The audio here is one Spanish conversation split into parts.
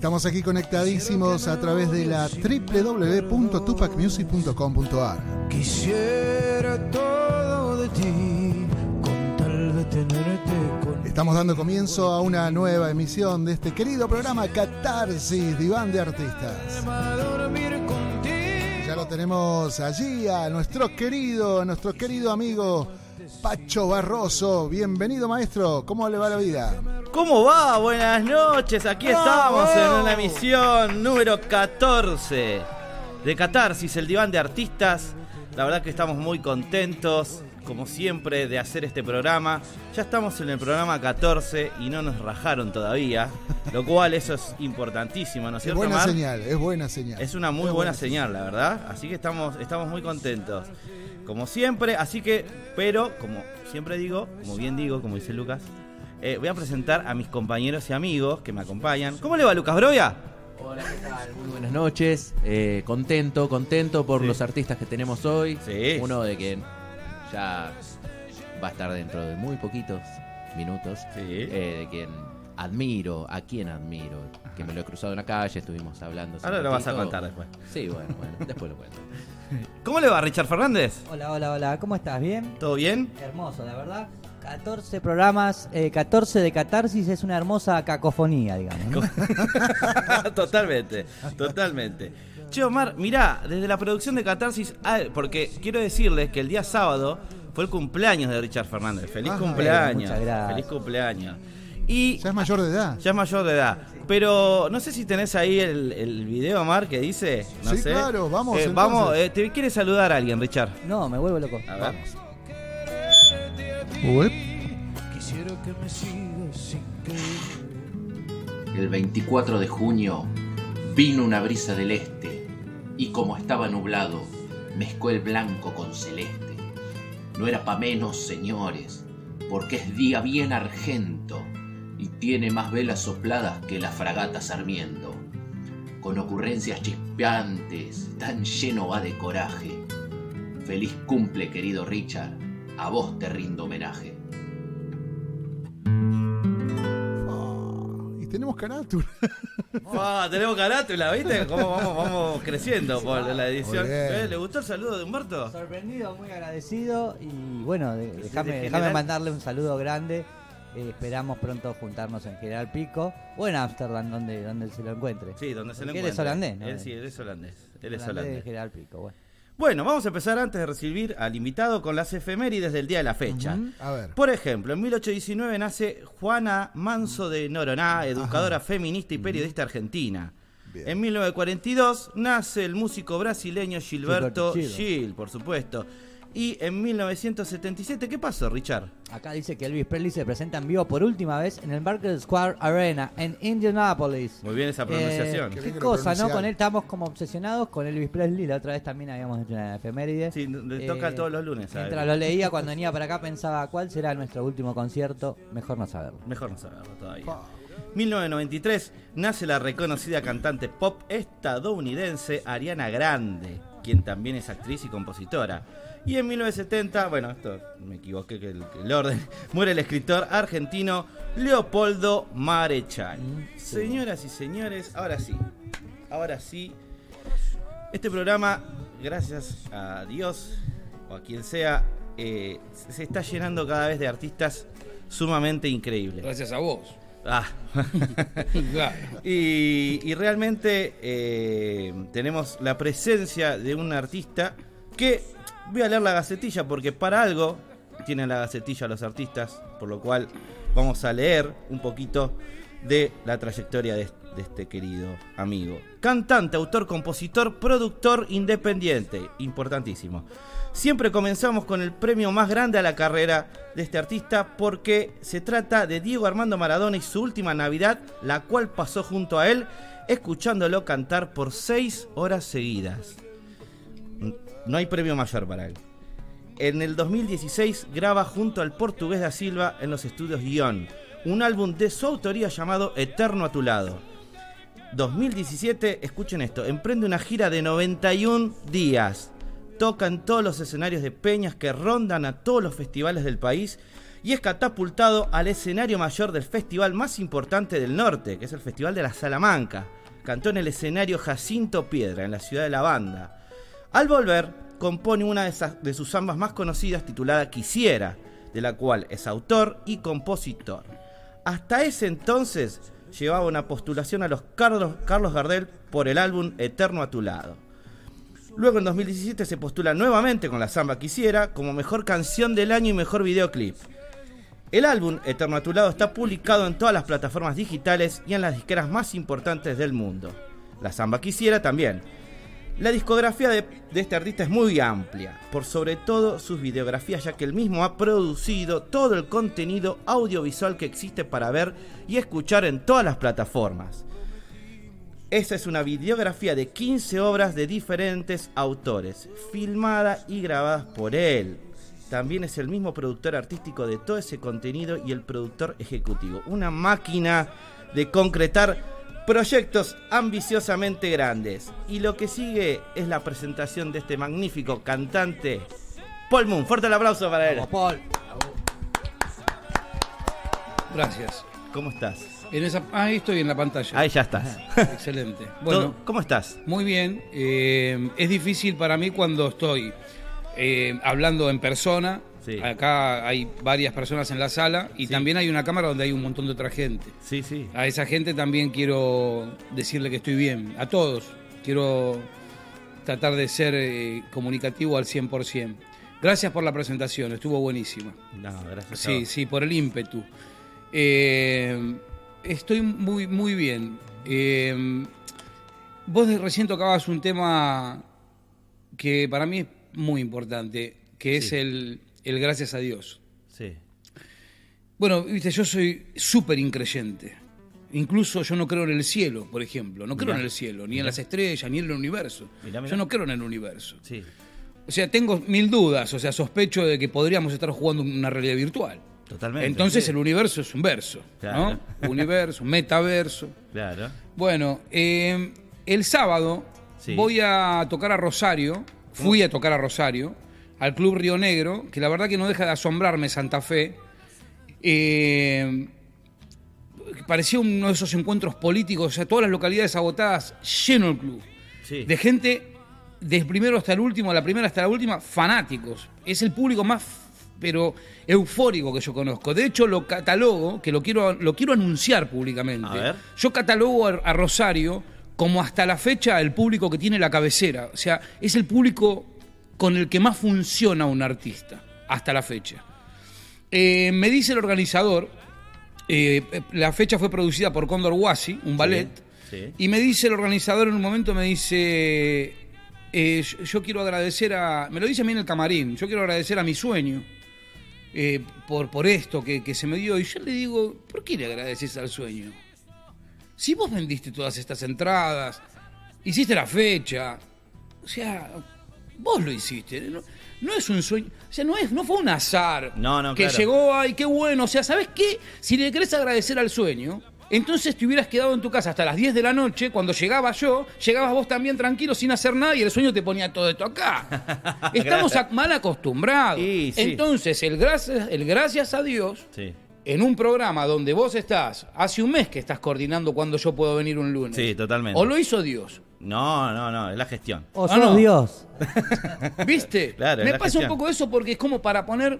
Estamos aquí conectadísimos a través de la www.tupacmusic.com.ar. Quisiera todo de ti, con tal de tenerte con Estamos dando comienzo a una nueva emisión de este querido programa Catarsis, Diván de Artistas. Ya lo tenemos allí a nuestro querido, a nuestro querido amigo Pacho Barroso. Bienvenido, maestro. ¿Cómo le va la vida? ¿Cómo va? Buenas noches, aquí estamos en una emisión número 14 de Catarsis, el diván de artistas. La verdad que estamos muy contentos, como siempre, de hacer este programa. Ya estamos en el programa 14 y no nos rajaron todavía, lo cual eso es importantísimo, ¿no es Es cierto, buena Mar? señal, es buena señal. Es una muy Es buena señal, la verdad. Así que estamos, estamos muy contentos. Como siempre, así que, pero, como siempre digo, como bien digo, como dice Lucas, eh, voy a presentar a mis compañeros y amigos que me acompañan. ¿Cómo le va, Lucas Brovia? Hola, ¿qué tal? Muy buenas noches. Eh, contento, contento por Sí. los artistas que tenemos hoy. Sí. Uno de quien ya va a estar dentro de muy poquitos minutos. Sí. Eh, de quien admiro, a quien admiro. Que me lo he cruzado en la calle, estuvimos hablando. Ahora lo vas a contar después. Sí, bueno, bueno, después lo cuento. ¿Cómo le va, Richard Fernández? Hola, hola, hola, ¿cómo estás? ¿Bien? ¿Todo bien? Hermoso, la verdad. 14 programas, eh, 14 de catarsis es una hermosa cacofonía, digamos. ¿no? totalmente, totalmente. Che, Omar, mirá, desde la producción de Catarsis, ah, porque quiero decirles que el día sábado fue el cumpleaños de Richard Fernández. Feliz Ah, cumpleaños. muchas gracias. Feliz cumpleaños. Y Ya es mayor de edad. Ya es mayor de edad. Pero no sé si tenés ahí el, el video, Omar, que dice. No Sí, sé. claro, vamos, Eh, vamos, eh, te quiere saludar a alguien, Richard. No, me vuelvo loco. A ver. Uep. El 24 de junio vino una brisa del este y como estaba nublado, mezcló el blanco con celeste. No era pa' menos, señores, porque es día bien argento y tiene más velas sopladas que la fragata Sarmiento. Con ocurrencias chispeantes, tan lleno va de coraje. Feliz cumple, querido Richard, a vos te rindo homenaje. Ah, y tenemos carátula. Ah, tenemos carátula, ¿viste? Cómo vamos, vamos creciendo por la edición. Eh, ¿Le gustó el saludo de Humberto? Sorprendido, muy agradecido y bueno, déjame mandarle un saludo grande. Eh, esperamos pronto juntarnos en General Pico o en Ámsterdam, donde, donde se lo encuentre. Sí, donde se lo Porque encuentra. él es holandés, ¿no? Él sí, él es holandés. Él es holandés. General Pico, bueno. Bueno, vamos a empezar antes de recibir al invitado con las efemérides del día de la fecha. A ver. Por ejemplo, en 1819 nace Juana Manso de Noroná, educadora feminista y periodista argentina. Bien. En 1942 nace el músico brasileño Gilberto Gilberto Gil. Gil, por supuesto. Y en 1977, ¿qué pasó, Richard? Acá dice que Elvis Presley se presenta en vivo por última vez en el Barclays Square Arena en Indianapolis. Muy bien esa pronunciación. Eh, Qué cosa, ¿no? Con él estamos como obsesionados con Elvis Presley. La otra vez también habíamos hecho una efeméride. Sí, le toca todos los lunes, ¿sabes? Mientras lo leía cuando venía para acá pensaba cuál será nuestro último concierto. Mejor no saberlo. Mejor no saberlo todavía. 1993 nace la reconocida cantante pop estadounidense Ariana Grande, quien también es actriz y compositora. Y en 1970, bueno, esto me equivoqué que el, que el orden, muere el escritor argentino Leopoldo Marechal. Señoras y señores, ahora sí, ahora sí, este programa, gracias a Dios o a quien sea, eh, se está llenando cada vez de artistas sumamente increíbles. Gracias a vos. Ah. Y, y realmente eh, tenemos la presencia de un artista que voy a leer la gacetilla porque para algo tienen la gacetilla los artistas, por lo cual vamos a leer un poquito de la trayectoria de, este querido amigo. Cantante, autor, compositor, productor independiente, importantísimo. Siempre comenzamos con el premio más grande a la carrera de este artista porque se trata de Diego Armando Maradona y su última Navidad, la cual pasó junto a él, escuchándolo cantar por seis horas seguidas. No hay premio mayor para él. En el 2016 graba junto al portugués da Silva en los estudios Guión, un álbum de su autoría llamado Eterno a tu lado. 2017, escuchen esto, emprende una gira de 91 días. Toca en todos los escenarios de peñas que rondan a todos los festivales del país y es catapultado al escenario mayor del festival más importante del norte, que es el Festival de la Salamanca. Cantó en el escenario Jacinto Piedra, en la ciudad de La Banda. Al volver, compone una de, sus zambas más conocidas titulada Quisiera, de la cual es autor y compositor. Hasta ese entonces llevaba una postulación a los Carlos, Carlos Gardel por el álbum Eterno a tu lado. Luego en 2017 se postula nuevamente con la samba Quisiera como mejor canción del año y mejor videoclip. El álbum Eterno a tu lado está publicado en todas las plataformas digitales y en las disqueras más importantes del mundo. La samba Quisiera también. La discografía de, este artista es muy amplia, por sobre todo sus videografías, ya que él mismo ha producido todo el contenido audiovisual que existe para ver y escuchar en todas las plataformas. Esa es una videografía de 15 obras de diferentes autores, filmada y grabadas por él. También es el mismo productor artístico de todo ese contenido y el productor ejecutivo. Una máquina de concretar proyectos ambiciosamente grandes. Y lo que sigue es la presentación de este magnífico cantante, Paul Moon. Fuerte el aplauso para él. Vamos, Paul. Gracias. ¿Cómo estás? En esa, ahí estoy en la pantalla. Ahí ya estás. Excelente. Bueno, ¿Cómo estás? muy bien. Eh, es difícil para mí cuando estoy eh, hablando en persona. Sí. Acá hay varias personas en la sala y también hay una cámara donde hay un montón de otra gente. Sí, sí. A esa gente también quiero decirle que estoy bien. A todos. Quiero tratar de ser eh, comunicativo al 100%. Gracias por la presentación, estuvo buenísima. No, gracias. a Sí, vos. sí, por el ímpetu. Eh, estoy muy, muy bien. Eh, vos recién tocabas un tema que para mí es muy importante, que es el, el gracias a Dios. Sí. Bueno, viste, yo soy súper increyente. Incluso yo no creo en el cielo, por ejemplo. No creo Mirá. en el cielo, ni en las estrellas, ni en el universo. Mirá. Yo no creo en el universo. Sí. O sea, tengo mil dudas. O sea, sospecho de que podríamos estar jugando una realidad virtual. Totalmente. Entonces Sí. el universo es un verso, Claro. ¿no? Universo, metaverso. Claro. Bueno, eh, el sábado Sí. voy a tocar a Rosario, fui a tocar a Rosario, al Club Río Negro, que la verdad que no deja de asombrarme Santa Fe. Eh, parecía uno de esos encuentros políticos, o sea, todas las localidades agotadas, lleno el club. Sí. De gente, desde el primero hasta el último, la primera hasta la última, fanáticos. Es el público más, pero eufórico que yo conozco. De hecho, lo catalogo, que lo quiero, lo quiero anunciar públicamente. A ver. Yo catalogo a, a Rosario como hasta la fecha el público que tiene la cabecera. O sea, es el público con el que más funciona un artista, hasta la fecha. Eh, me dice el organizador, eh, la fecha fue producida por Condor Wasi, un ballet, sí. y me dice el organizador en un momento, me dice, eh, yo, yo quiero agradecer a, me lo dice a mí en el camarín, yo quiero agradecer a mi sueño por, por esto que, que se me dio, y yo le digo, ¿por qué le agradeces al sueño? Si vos vendiste todas estas entradas, hiciste la fecha, o sea, vos lo hiciste, no, no es un sueño, o sea, no, es, no fue un azar No, no, que claro. llegó, ay, qué bueno, o sea, ¿sabes qué? Si le querés agradecer al sueño, entonces te hubieras quedado en tu casa hasta las 10 de la noche, cuando llegaba yo, llegabas vos también tranquilo, sin hacer nada, y el sueño te ponía todo esto acá. Estamos a- mal acostumbrados. Sí. Entonces, el gracias, el gracias a Dios Sí. en un programa donde vos estás, hace un mes que estás coordinando cuando yo puedo venir un lunes. Sí, totalmente. O lo hizo Dios. No, no, no, es la gestión. O Ah, sos no. Dios. ¿Viste? Claro, Me pasa un poco eso porque es como para poner.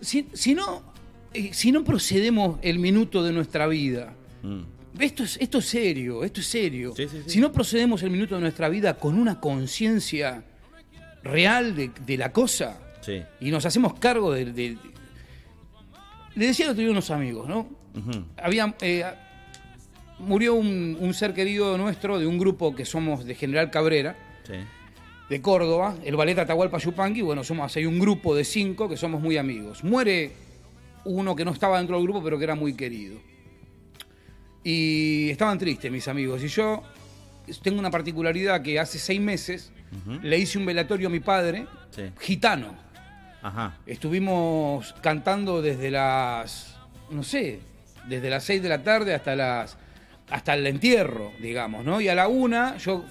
Si, si no, eh, si no procedemos el minuto de nuestra vida. Mm. Esto es, esto es serio, esto es serio. Sí, sí, sí. Si no procedemos el minuto de nuestra vida con una conciencia real de, de la cosa Sí. y nos hacemos cargo de. de- de- Le decía el otro día a unos amigos, ¿no? Ujú. Había, eh, murió un, un ser querido nuestro de un grupo que somos de General Cabrera, Sí. de Córdoba, el ballet Atahualpa Yupanqui, bueno, somos, hay un grupo de cinco que somos muy amigos. Muere uno que no estaba dentro del grupo, pero que era muy querido. Y estaban tristes mis amigos. Y yo tengo una particularidad que hace seis meses le hice un velatorio a mi padre, Sí. gitano. Ajá. Estuvimos cantando desde las, no sé, desde las 6 de la tarde hasta las hasta el entierro, digamos, ¿no? Y a la una, yo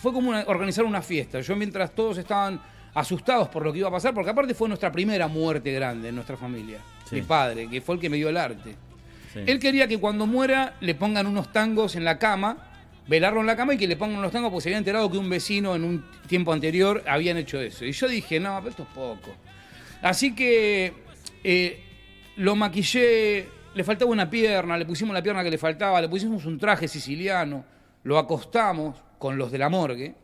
fue como una- organizar una fiesta. Yo mientras todos estaban asustados por lo que iba a pasar, porque aparte fue nuestra primera muerte grande en nuestra familia. Sí. Mi padre, que fue el que me dio el arte. Sí. Él quería que cuando muera le pongan unos tangos en la cama, velarlo en la cama y que le pongan unos tangos porque se había enterado que un vecino en un tiempo anterior habían hecho eso. Y yo dije, no, pero esto es poco. Así que eh, lo maquillé, le faltaba una pierna, le pusimos la pierna que le faltaba, le pusimos un traje siciliano, lo acostamos con los de la morgue.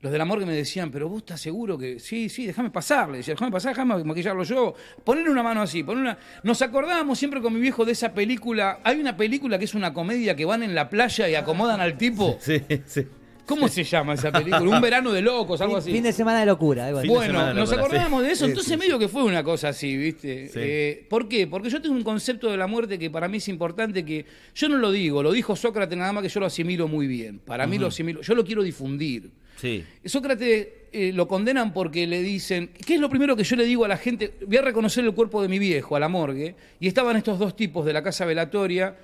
Los de la morgue me decían, pero vos estás seguro que. Sí, sí, déjame pasar. Le decía, déjame pasar, déjame maquillarlo yo. Ponerle una mano así, poner una. Nos acordábamos siempre con mi viejo de esa película. Hay una película que es una comedia que van en la playa y acomodan al tipo. Sí, sí. ¿Cómo se llama esa película? Un verano de locos, algo así. fin de semana de locura. algo así. De Bueno, de nos locura, acordábamos de eso, entonces sí. medio que fue una cosa así, ¿viste? Sí. Eh, ¿Por qué? Porque yo tengo un concepto de la muerte que para mí es importante, que yo no lo digo, lo dijo Sócrates nada más que yo lo asimilo muy bien. Para mí lo asimilo, yo lo quiero difundir. Sí. Sócrates eh, lo condenan porque le dicen, ¿qué es lo primero que yo le digo a la gente? Voy a reconocer el cuerpo de mi viejo, a la morgue, y estaban estos dos tipos de la casa velatoria,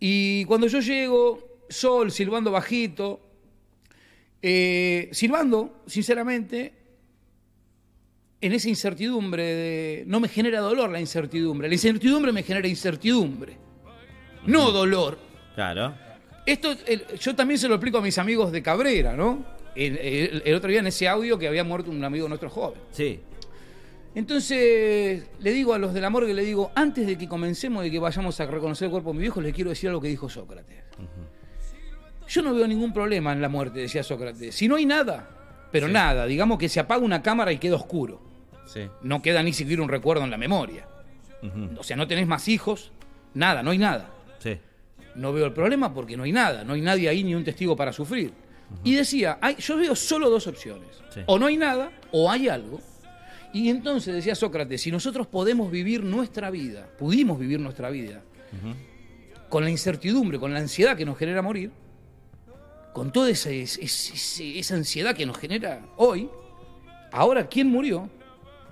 y cuando yo llego, Sol silbando bajito, eh, silbando, sinceramente, en esa incertidumbre, de- no me genera dolor la incertidumbre, la incertidumbre me genera incertidumbre, no dolor. Claro. Esto el- yo también se lo explico a mis amigos de Cabrera, ¿no? El, el- el otro día en ese audio que había muerto un amigo nuestro joven. Sí. Entonces le digo a los de la morgue, le digo, antes de que comencemos de que vayamos a reconocer el cuerpo de mi viejo, les quiero decir algo que dijo Sócrates. Yo no veo ningún problema en la muerte, decía Sócrates. Si no hay nada, pero nada, digamos que se apaga una cámara y queda oscuro. Sí. No queda ni siquiera un recuerdo en la memoria. O sea, no tenés más hijos, nada, no hay nada. Sí. No veo el problema porque no hay nada, no hay nadie ahí ni un testigo para sufrir. Y decía, hay, yo veo solo dos opciones. O no hay nada o hay algo. Y entonces decía Sócrates, si nosotros podemos vivir nuestra vida, pudimos vivir nuestra vida, con la incertidumbre, con la ansiedad que nos genera morir, con toda esa, esa ansiedad que nos genera hoy, ahora quien murió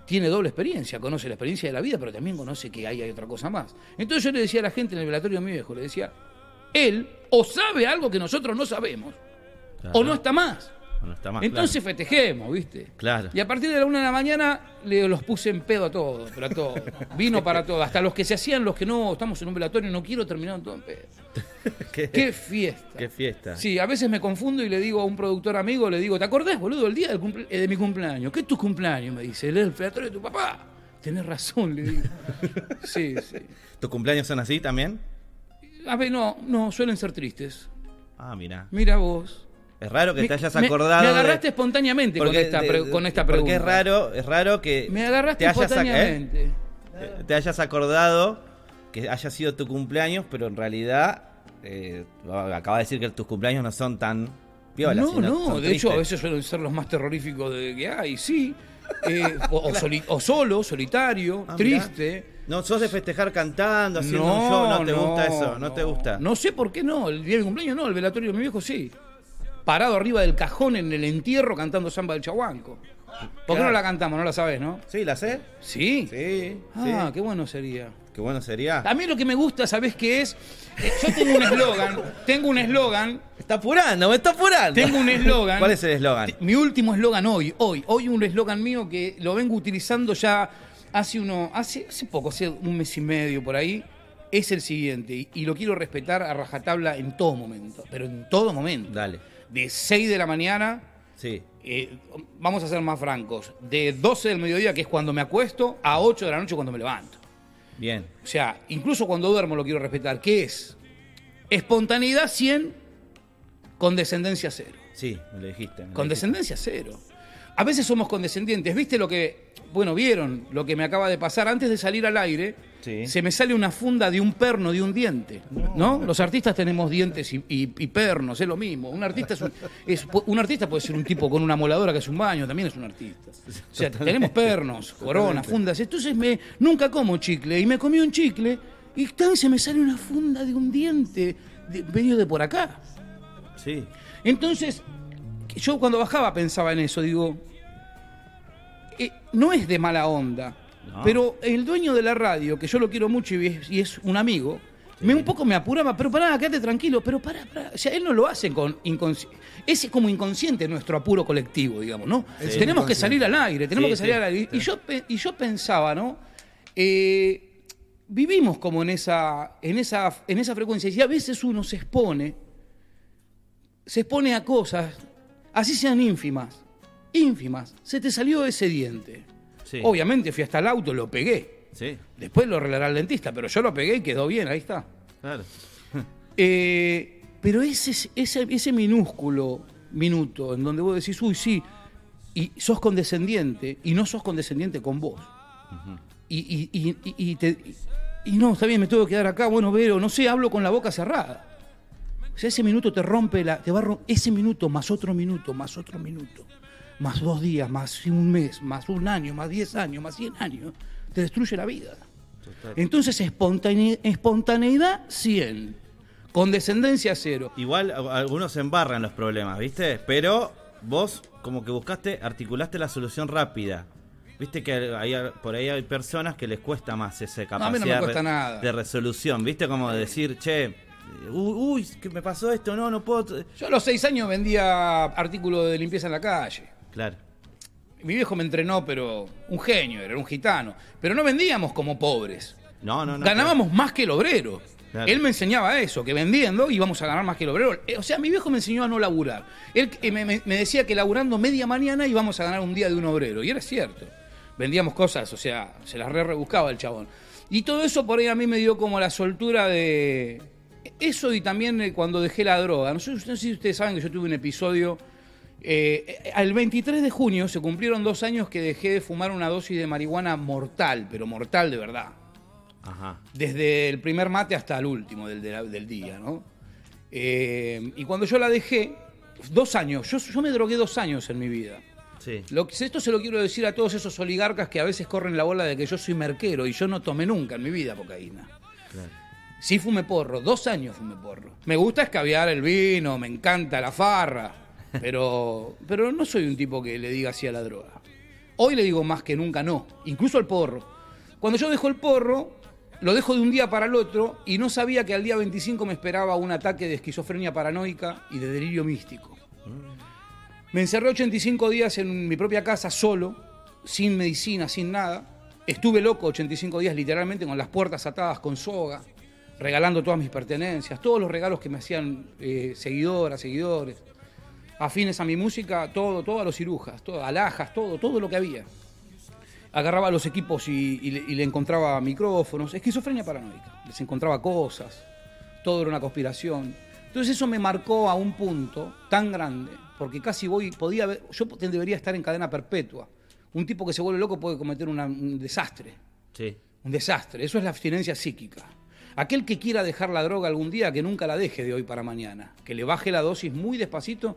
tiene doble experiencia, conoce la experiencia de la vida, pero también conoce que ahí hay otra cosa más. Entonces yo le decía a la gente en el velatorio de mi viejo, le decía, él o sabe algo que nosotros no sabemos, o no está más. No está más. Entonces festejemos, ¿viste? Claro. Y a partir de la una de la mañana le los puse en pedo a todos, pero a todos. Vino para todos. Hasta los que se hacían, los que no, estamos en un velatorio, no quiero terminar todo en pedo. ¿Qué, ¡Qué fiesta! qué fiesta. Sí, a veces me confundo y le digo a un productor amigo, le digo, ¿te acordás, boludo, el día del cumple- eh, de mi cumpleaños? ¿Qué es tu cumpleaños? Me dice, el velatorio de tu papá. Tenés razón, le digo. Sí, sí. ¿Tus cumpleaños son así también? A ver, no, no, suelen ser tristes. Ah, mira. Mira vos. Es raro que Me- te hayas acordado. Me agarraste espontáneamente con esta, de- pre- de- con esta pregunta. Porque es raro, es raro que. Me agarraste te hayas, ¿eh? espontáneamente. te hayas acordado que haya sido tu cumpleaños, pero en realidad eh, acaba de decir que tus cumpleaños no son tan piolas. no, no, de hecho a veces suelen ser los más terroríficos de que hay, sí. Eh, o, o soli- o solo, solitario, Ah, mirá. triste. No, sos de festejar cantando, haciendo un show, no te gusta eso, no, te gusta. No sé por qué no, el día del cumpleaños no, el velatorio de mi viejo sí. Parado arriba del cajón en el entierro cantando samba del chahuanco. ¿Por qué no la cantamos? No la sabes, ¿no? ¿Sí, la sé? Sí. Sí, Ah, sí. qué bueno sería. Qué bueno sería. A mí lo que me gusta, ¿sabés qué es? Eh, yo tengo un eslogan, tengo un eslogan, Está apurando, me está apurando. tengo un eslogan. ¿Cuál es el eslogan? Mi último eslogan hoy, hoy, hoy un eslogan mío que lo vengo utilizando ya hace uno, hace, hace poco, hace un mes y medio por ahí, es el siguiente, y, y lo quiero respetar a rajatabla en todo momento, pero en todo momento. Dale. De 6 de la mañana, Sí. eh, vamos a ser más francos, de 12 del mediodía, que es cuando me acuesto, a 8 de la noche cuando me levanto. Bien. O sea, incluso cuando duermo lo quiero respetar. ¿Qué es? Espontaneidad 100, condescendencia 0. Sí, me lo dijiste. me lo Condescendencia cero. A veces somos condescendientes. ¿Viste lo que, bueno, vieron lo que me acaba de pasar? Antes de salir al aire, Sí. se me sale una funda de un perno de un diente. ¿No? Los artistas tenemos dientes y, y- y pernos, es lo mismo. Un artista, es un, es- un artista puede ser un tipo con una moladora que es un baño, también es un artista. O sea, tenemos pernos, coronas, fundas. Entonces me, nunca como chicle y me comí un chicle y tan se me sale una funda de un diente de, medio de por acá. Sí. Entonces, yo cuando bajaba pensaba en eso, digo, eh, no es de mala onda, No. pero el dueño de la radio, que yo lo quiero mucho y es, y es un amigo, Me un poco me apuraba, pero pará, quédate tranquilo, pero pará, pará. O sea, él no lo hace con inconsciente. Es como inconsciente nuestro apuro colectivo, digamos, ¿no? Sí. tenemos que salir al aire, tenemos Sí, que salir al aire. Y yo, y yo pensaba, ¿no? Eh, vivimos como en esa, en, esa, en esa frecuencia. Y a veces uno se expone, se expone a cosas, así sean ínfimas, ínfimas. Se te salió ese diente. Sí. Obviamente fui hasta el auto, lo pegué. Sí, Después lo arreglará el dentista, pero yo lo pegué y quedó bien, ahí está. claro. Eh, pero ese, ese, ese minúsculo minuto en donde vos decís, uy, sí, y sos condescendiente, y no sos condescendiente con vos. y, y, y, y- y te- y no, está bien, me tengo que quedar acá, bueno, Vero, no sé, hablo con la boca cerrada. O sea, ese minuto te rompe la. Te va a ese minuto, más otro minuto, más otro minuto, más dos días, más un mes, más un año, más diez años, más cien años, te destruye la vida. Entonces, espontane- espontaneidad 100, condescendencia cero. Igual algunos se embarran los problemas, ¿viste? Pero vos como que buscaste, articulaste la solución rápida. Viste que hay, por ahí hay personas que les cuesta más esa capacidad no re- nada. de resolución, ¿viste? Como decir, che, uy, uy, que me pasó esto, no, no puedo... Yo a los seis años vendía artículos de limpieza en la calle. Claro, Mi viejo me entrenó, pero un genio, era un gitano. Pero no vendíamos como pobres. no, no, no. Ganábamos más que el obrero. Claro. Él me enseñaba eso, que vendiendo íbamos a ganar más que el obrero. Eh, O sea, mi viejo me enseñó a no laburar. Él eh, me, me- me decía que laburando media mañana íbamos a ganar un día de un obrero. Y era cierto. Vendíamos cosas, o sea, se las re rebuscaba el chabón. Y todo eso por ahí a mí me dio como la soltura de... Eso y también eh, cuando dejé la droga. No sé, no sé si ustedes saben que yo tuve un episodio... eh, al 23 de junio se cumplieron dos años que dejé de fumar una dosis de marihuana mortal, pero mortal de verdad Ajá. desde el primer mate hasta el último del, del día, ¿no? Eh, y cuando yo la dejé, dos años, yo, yo me drogué dos años en mi vida. Sí. Lo esto se lo quiero decir a todos esos oligarcas que a veces corren la bola de que yo soy merquero y yo no tomé nunca en mi vida cocaína. Sí fumé porro, dos años fumé porro. Me gusta escabiar el vino, me encanta la farra, pero, pero no soy un tipo que le diga así a la droga. Hoy le digo más que nunca no, incluso al porro. Cuando yo dejo el porro, lo dejo de un día para el otro y no sabía que al día 25 me esperaba un ataque de esquizofrenia paranoica y de delirio místico. Me encerré 85 días en mi propia casa solo, sin medicina, sin nada. Estuve loco 85 días literalmente con las puertas atadas con soga, regalando todas mis pertenencias, todos los regalos que me hacían eh, seguidoras, seguidores, afines a mi música, todo, todo a los cirujas, todo, alhajas, todo, todo lo que había. Agarraba los equipos y, y le, y le encontraba micrófonos, esquizofrenia paranoica, les encontraba cosas, todo era una conspiración. Entonces eso me marcó a un punto tan grande, porque casi voy, podía ver, yo debería estar en cadena perpetua. Un tipo que se vuelve loco puede cometer una- un desastre, Sí. un desastre. Eso es la abstinencia psíquica. Aquel que quiera dejar la droga algún día, que nunca la deje de hoy para mañana, que le baje la dosis muy despacito.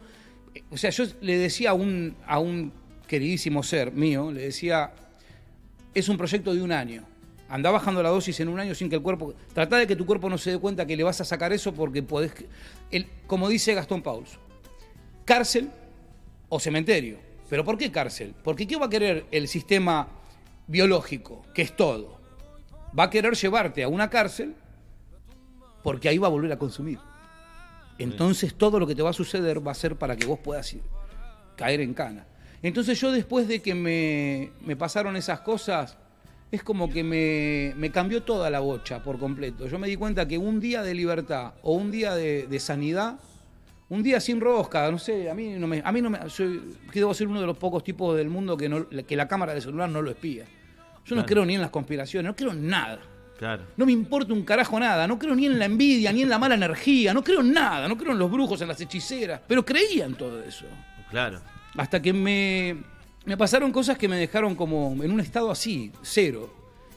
O sea, yo le decía a un, a un queridísimo ser mío, le decía, es un proyecto de un año. Anda bajando la dosis en un año sin que el cuerpo... Trata de que tu cuerpo no se dé cuenta que le vas a sacar eso porque podés... El, como dice Gastón Pauls, cárcel o cementerio. ¿Pero por qué cárcel? Porque ¿qué va a querer el sistema biológico, que es todo? Va a querer llevarte a una cárcel porque ahí va a volver a consumir. Entonces todo lo que te va a suceder va a ser para que vos puedas ir- caer en cana. Entonces yo después de que me, me pasaron esas cosas, es como que me, me cambió toda la bocha por completo. Yo me di cuenta que un día de libertad o un día de, de sanidad, un día sin rosca, no sé, a mí no me... A mí no me soy, que debo ser uno de los pocos tipos del mundo que, no, que la cámara de celular no lo espía. Yo no Claro. creo ni en las conspiraciones, no creo en nada. Claro. No me importa un carajo nada, no creo ni en la envidia, ni en la mala energía, no creo en nada, no creo en los brujos, en las hechiceras, pero creía en todo eso. Claro. Hasta que me, me pasaron cosas que me dejaron como en un estado así, cero.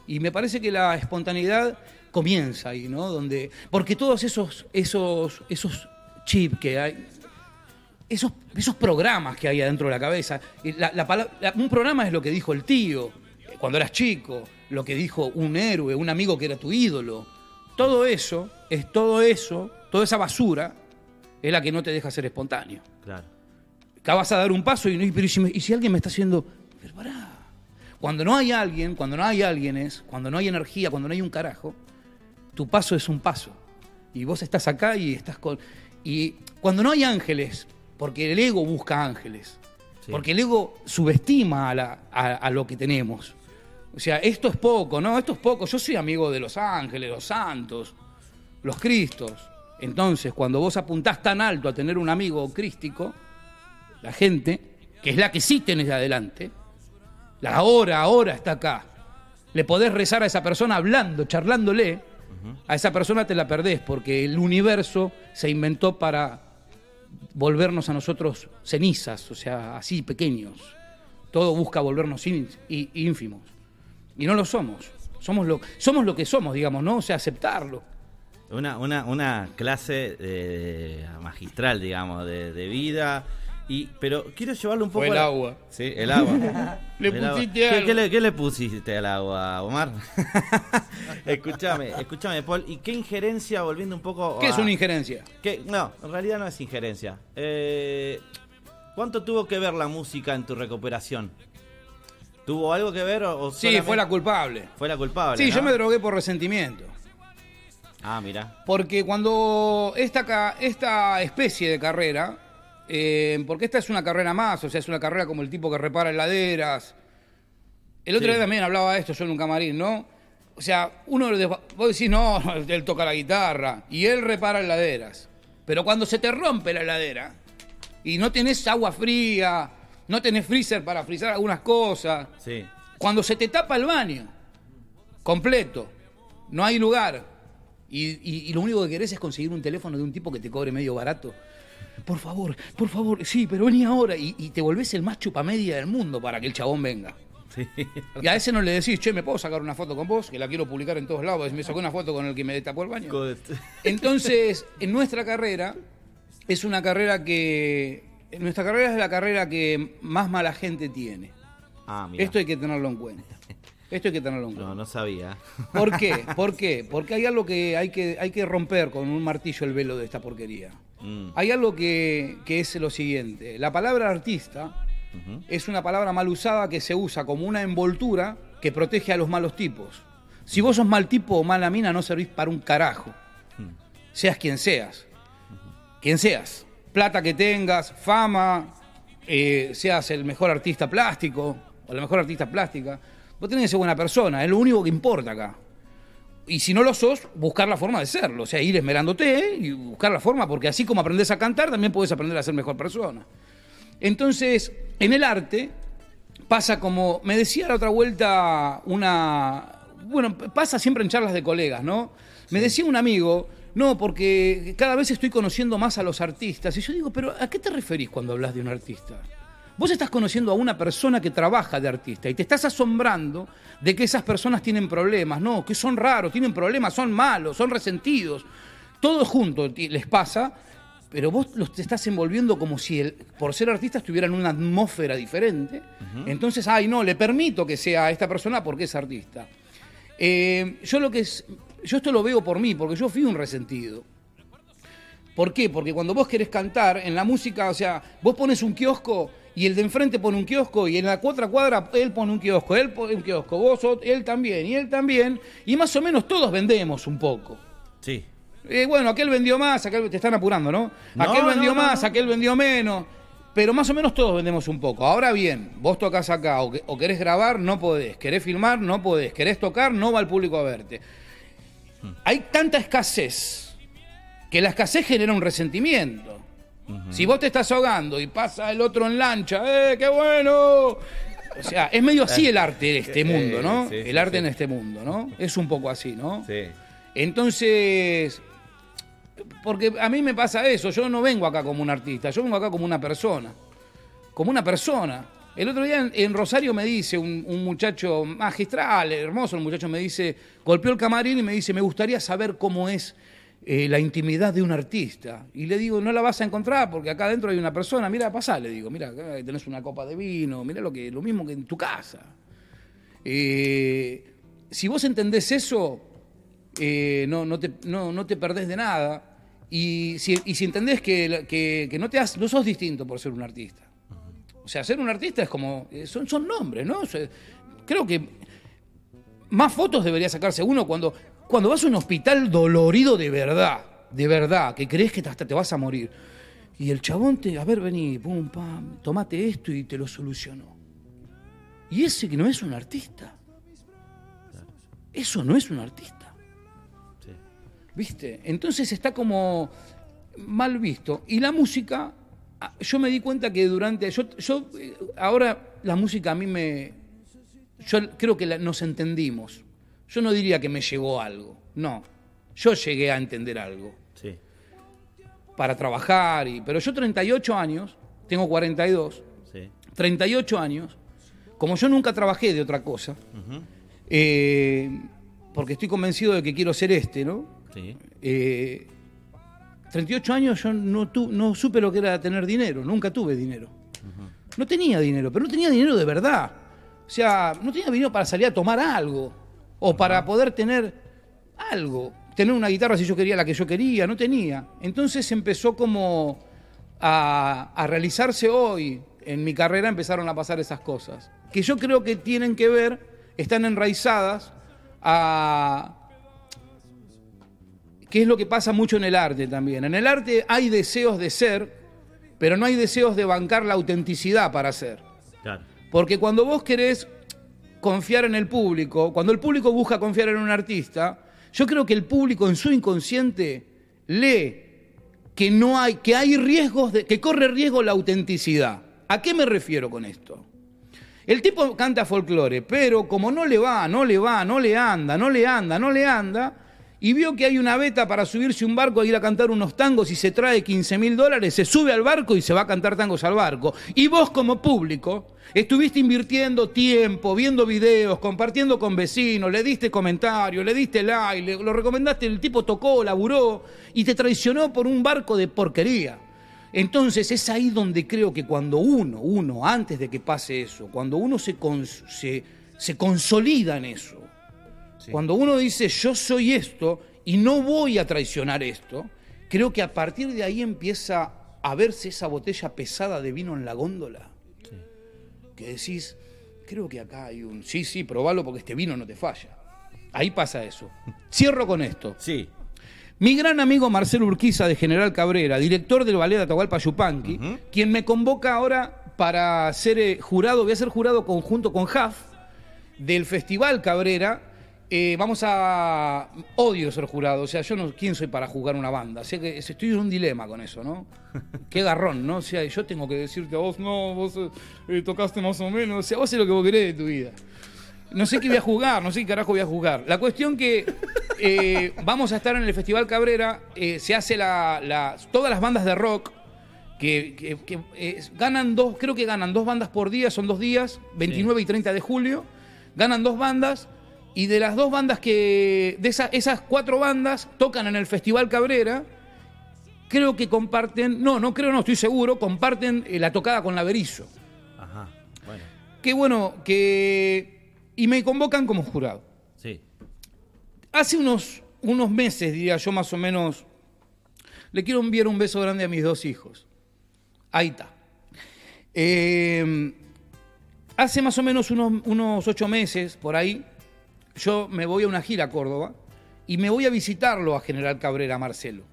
Y me parece que la espontaneidad comienza ahí, ¿no? Donde, porque todos esos, esos, esos chips que hay, esos, esos programas que hay adentro de la cabeza. y la- la pala- la- un programa es lo que dijo el tío eh, cuando eras chico, lo que dijo un héroe, un amigo que era tu ídolo. Todo eso, es todo eso, toda esa basura, es la que no te deja ser espontáneo. Claro. Acá vas a dar un paso y, no- pero ¿y si, me- y si alguien me está haciendo, pero pará. Cuando no hay alguien, cuando no hay alguienes, cuando no hay energía, cuando no hay un carajo, tu paso es un paso. Y vos estás acá y estás con... Y cuando no hay ángeles, porque el ego busca ángeles, Sí. porque el ego subestima a, la- a- a lo que tenemos. O sea, esto es poco, ¿no? Esto es poco. Yo soy amigo de los ángeles, los santos, los cristos. Entonces, cuando vos apuntás tan alto a tener un amigo crístico, la gente, que es la que sí tenés de adelante, la ahora, ahora está acá. Le podés rezar a esa persona hablando, charlándole. A esa persona te la perdés porque el universo se inventó para volvernos a nosotros cenizas, o sea, así pequeños. Todo busca volvernos ínfimos. Y no lo somos. Somos lo, somos lo que somos, digamos, ¿no? O sea, aceptarlo. Una, una, una clase eh, magistral, digamos, de, de vida. Y, pero quiero llevarlo un poco. Fue el a la- agua. Sí, el agua. Le El agua. pusiste ¿Qué, algo. qué le, qué le pusiste al agua, Omar? escúchame, escúchame, Paul. ¿Y qué injerencia, volviendo un poco ¿Qué a- es una injerencia? que- no, en realidad no es injerencia. Eh, ¿Cuánto tuvo que ver la música en tu recuperación? ¿Tuvo algo que ver o, o Sí, fue la culpable. fue la culpable? Sí, ¿no? yo me drogué por resentimiento. Ah, mira. Porque cuando esta, esta especie de carrera, eh, porque esta es una carrera más, o sea, es una carrera como el tipo que repara heladeras. El otro Sí. día también hablaba de esto yo en un camarín, ¿no? O sea, uno le- vos decís, no, él toca la guitarra y él repara heladeras. Pero cuando se te rompe la heladera y no tenés agua fría, no tenés freezer para frizar algunas cosas, Sí. cuando se te tapa el baño, completo, no hay lugar, y, y- y lo único que querés es conseguir un teléfono de un tipo que te cobre medio barato. Por favor, por favor, sí, pero vení ahora. Y, y te volvés el más chupamedia del mundo para que el chabón venga. Sí. Y a ese no le decís, che, ¿me puedo sacar una foto con vos? Que la quiero publicar en todos lados. Me sacó una foto con el que me destapó el baño. Entonces, en nuestra carrera, es una carrera que. Nuestra carrera es la carrera que más mala gente tiene. Ah, mira. Esto hay que tenerlo en cuenta. Esto hay que tenerlo en cuenta. No, no sabía. ¿Por qué? ¿Por qué? Porque hay algo que hay que, hay que romper con un martillo el velo de esta porquería. Mm. Hay algo que, que es lo siguiente. La palabra artista es una palabra mal usada que se usa como una envoltura que protege a los malos tipos. Si vos sos mal tipo o mala mina, no servís para un carajo. Seas quien seas. Quien seas. Plata que tengas, fama, eh, seas el mejor artista plástico o la mejor artista plástica. Vos tenés que ser buena persona, es lo único que importa acá. Y si no lo sos, buscar la forma de serlo. O sea, ir esmerándote y buscar la forma, porque así como aprendes a cantar, también puedes aprender a ser mejor persona. Entonces, en el arte pasa como, me decía la otra vuelta una, bueno, pasa siempre en charlas de colegas, ¿no? Me decía un amigo, no, porque cada vez estoy conociendo más a los artistas. Y yo digo, pero ¿a qué te referís cuando hablas de un artista? Vos estás conociendo a una persona que trabaja de artista y te estás asombrando de que esas personas tienen problemas, no, que son raros, tienen problemas, son malos, son resentidos. Todo junto les pasa, pero vos los te estás envolviendo como si el- por ser artista estuvieran en una atmósfera diferente. Entonces, ay, no, le permito que sea a esta persona porque es artista. Eh, yo lo que es, yo esto lo veo por mí, porque yo fui un resentido. ¿Por qué? Porque cuando vos querés cantar en la música, o sea, vos pones un kiosco y el de enfrente pone un kiosco y en la otra cuadra él pone un kiosco, él pone un kiosco, vos, él también y él también, y más o menos todos vendemos un poco. Sí. Eh, bueno, aquel vendió más, aquel te están apurando, ¿no? No, aquel vendió no, más, no. aquel vendió menos. Pero más o menos todos vendemos un poco. Ahora bien, vos tocas acá o, que- o querés grabar, no podés. Querés filmar, no podés. Querés tocar, no va el público a verte. Hay tanta escasez que la escasez genera un resentimiento. Si vos te estás ahogando y pasa el otro en lancha, ¡eh, qué bueno! O sea, es medio así el arte de este mundo, ¿no? Eh, sí, sí, el arte sí. en este mundo, ¿no? Es un poco así, ¿no? Sí. Entonces, porque a mí me pasa eso, yo no vengo acá como un artista, yo vengo acá como una persona, como una persona. El otro día en, Rosario me dice un, muchacho magistral, hermoso, el muchacho me dice, golpeó el camarín y me dice, me gustaría saber cómo es eh, la intimidad de un artista. Y le digo, no la vas a encontrar porque acá adentro hay una persona, mira, pasá, le digo, mira, tenés una copa de vino, mira lo, que, lo mismo que en tu casa. Eh, si vos entendés eso, eh, no, no, te, no, no te perdés de nada. Y si, y si entendés que, que- que no, te has- no sos distinto por ser un artista. O sea, ser un artista es como. eh, Son, son nombres, ¿no? O sea, creo que más fotos debería sacarse uno cuando. cuando vas a un hospital dolorido de verdad, de verdad, que crees que hasta te vas a morir, y el chabón te, a ver, vení, pum, pam, tomate esto y te lo solucionó. Y ese que no es un artista. Eso no es un artista. ¿Viste? Entonces está como mal visto. Y la música, yo me di cuenta que durante. Yo, yo eh, ahora la música a mí me. Yo creo que la- nos entendimos. Yo no diría que me llegó algo. No. Yo llegué a entender algo Sí. para trabajar. Y, pero yo 38 años, tengo 42, Sí. 38 años, como yo nunca trabajé de otra cosa, eh, porque estoy convencido de que quiero ser este, ¿no? Sí. Eh, 38 años yo no, tu- no supe lo que era tener dinero, nunca tuve dinero. No tenía dinero, pero no tenía dinero de verdad. O sea, no tenía dinero para salir a tomar algo, o para poder tener algo. Tener una guitarra si yo quería la que yo quería, no tenía. Entonces empezó como a, a realizarse hoy. En mi carrera empezaron a pasar esas cosas. Que yo creo que tienen que ver, están enraizadas a, que es lo que pasa mucho en el arte también. En el arte hay deseos de ser, pero no hay deseos de bancar la autenticidad para ser. Claro. Porque cuando vos querés confiar en el público, cuando el público busca confiar en un artista, yo creo que el público en su inconsciente lee que no hay, que hay riesgos de, que corre riesgo la autenticidad. ¿A qué me refiero con esto? El tipo canta folclore, pero como no le va, no le va, no le anda, no le anda, no le anda, y vio que hay una beta para subirse un barco a ir a cantar unos tangos y se trae 15 mil dólares, se sube al barco y se va a cantar tangos al barco. Y vos como público estuviste invirtiendo tiempo, viendo videos, compartiendo con vecinos, le diste comentarios, le diste like, le- lo recomendaste, el tipo tocó, laburó y te traicionó por un barco de porquería. Entonces es ahí donde creo que cuando uno, uno, antes de que pase eso, cuando uno se, se consolida en eso, cuando uno dice yo soy esto y no voy a traicionar esto, creo que a partir de ahí empieza a verse esa botella pesada de vino en la góndola. Que decís, creo que acá hay un... Sí, sí, probalo porque este vino no te falla. Ahí pasa eso. Cierro con esto. Sí. Mi gran amigo Marcelo Urquiza de General Cabrera, director del ballet de Atahualpa Yupanqui, quien me convoca ahora para ser eh, jurado, voy a ser jurado conjunto con Jaf del Festival Cabrera. Eh, vamos a. Odio ser jurado, o sea, yo no. ¿Quién soy para jugar una banda? O sea que estoy en un dilema con eso, ¿no? Qué garrón, ¿no? O sea, yo tengo que decirte a vos, no, vos eh, eh, tocaste más o menos, o sea, vos haces lo que vos querés de tu vida. No sé qué voy a jugar, no sé qué carajo voy a jugar. La cuestión que eh, vamos a estar en el Festival Cabrera, se hace la, la- todas las bandas de rock que, que- que, eh, ganan dos, creo que ganan dos bandas por día, son dos días, 29 y 30 de julio, ganan dos bandas y de las dos bandas que, de esa- esas cuatro bandas tocan en el Festival Cabrera, creo que comparten, no, no creo, no, estoy seguro, comparten eh, la tocada con la Berizo. Ajá. Bueno. Qué bueno que... Y me convocan como jurado. Sí. Hace unos, unos meses, diría yo más o menos, le quiero enviar un beso grande a mis dos hijos. Ahí está. Eh, hace más o menos unos, unos ocho meses, por ahí, yo me voy a una gira a Córdoba y me voy a visitarlo a General Cabrera, Marcelo.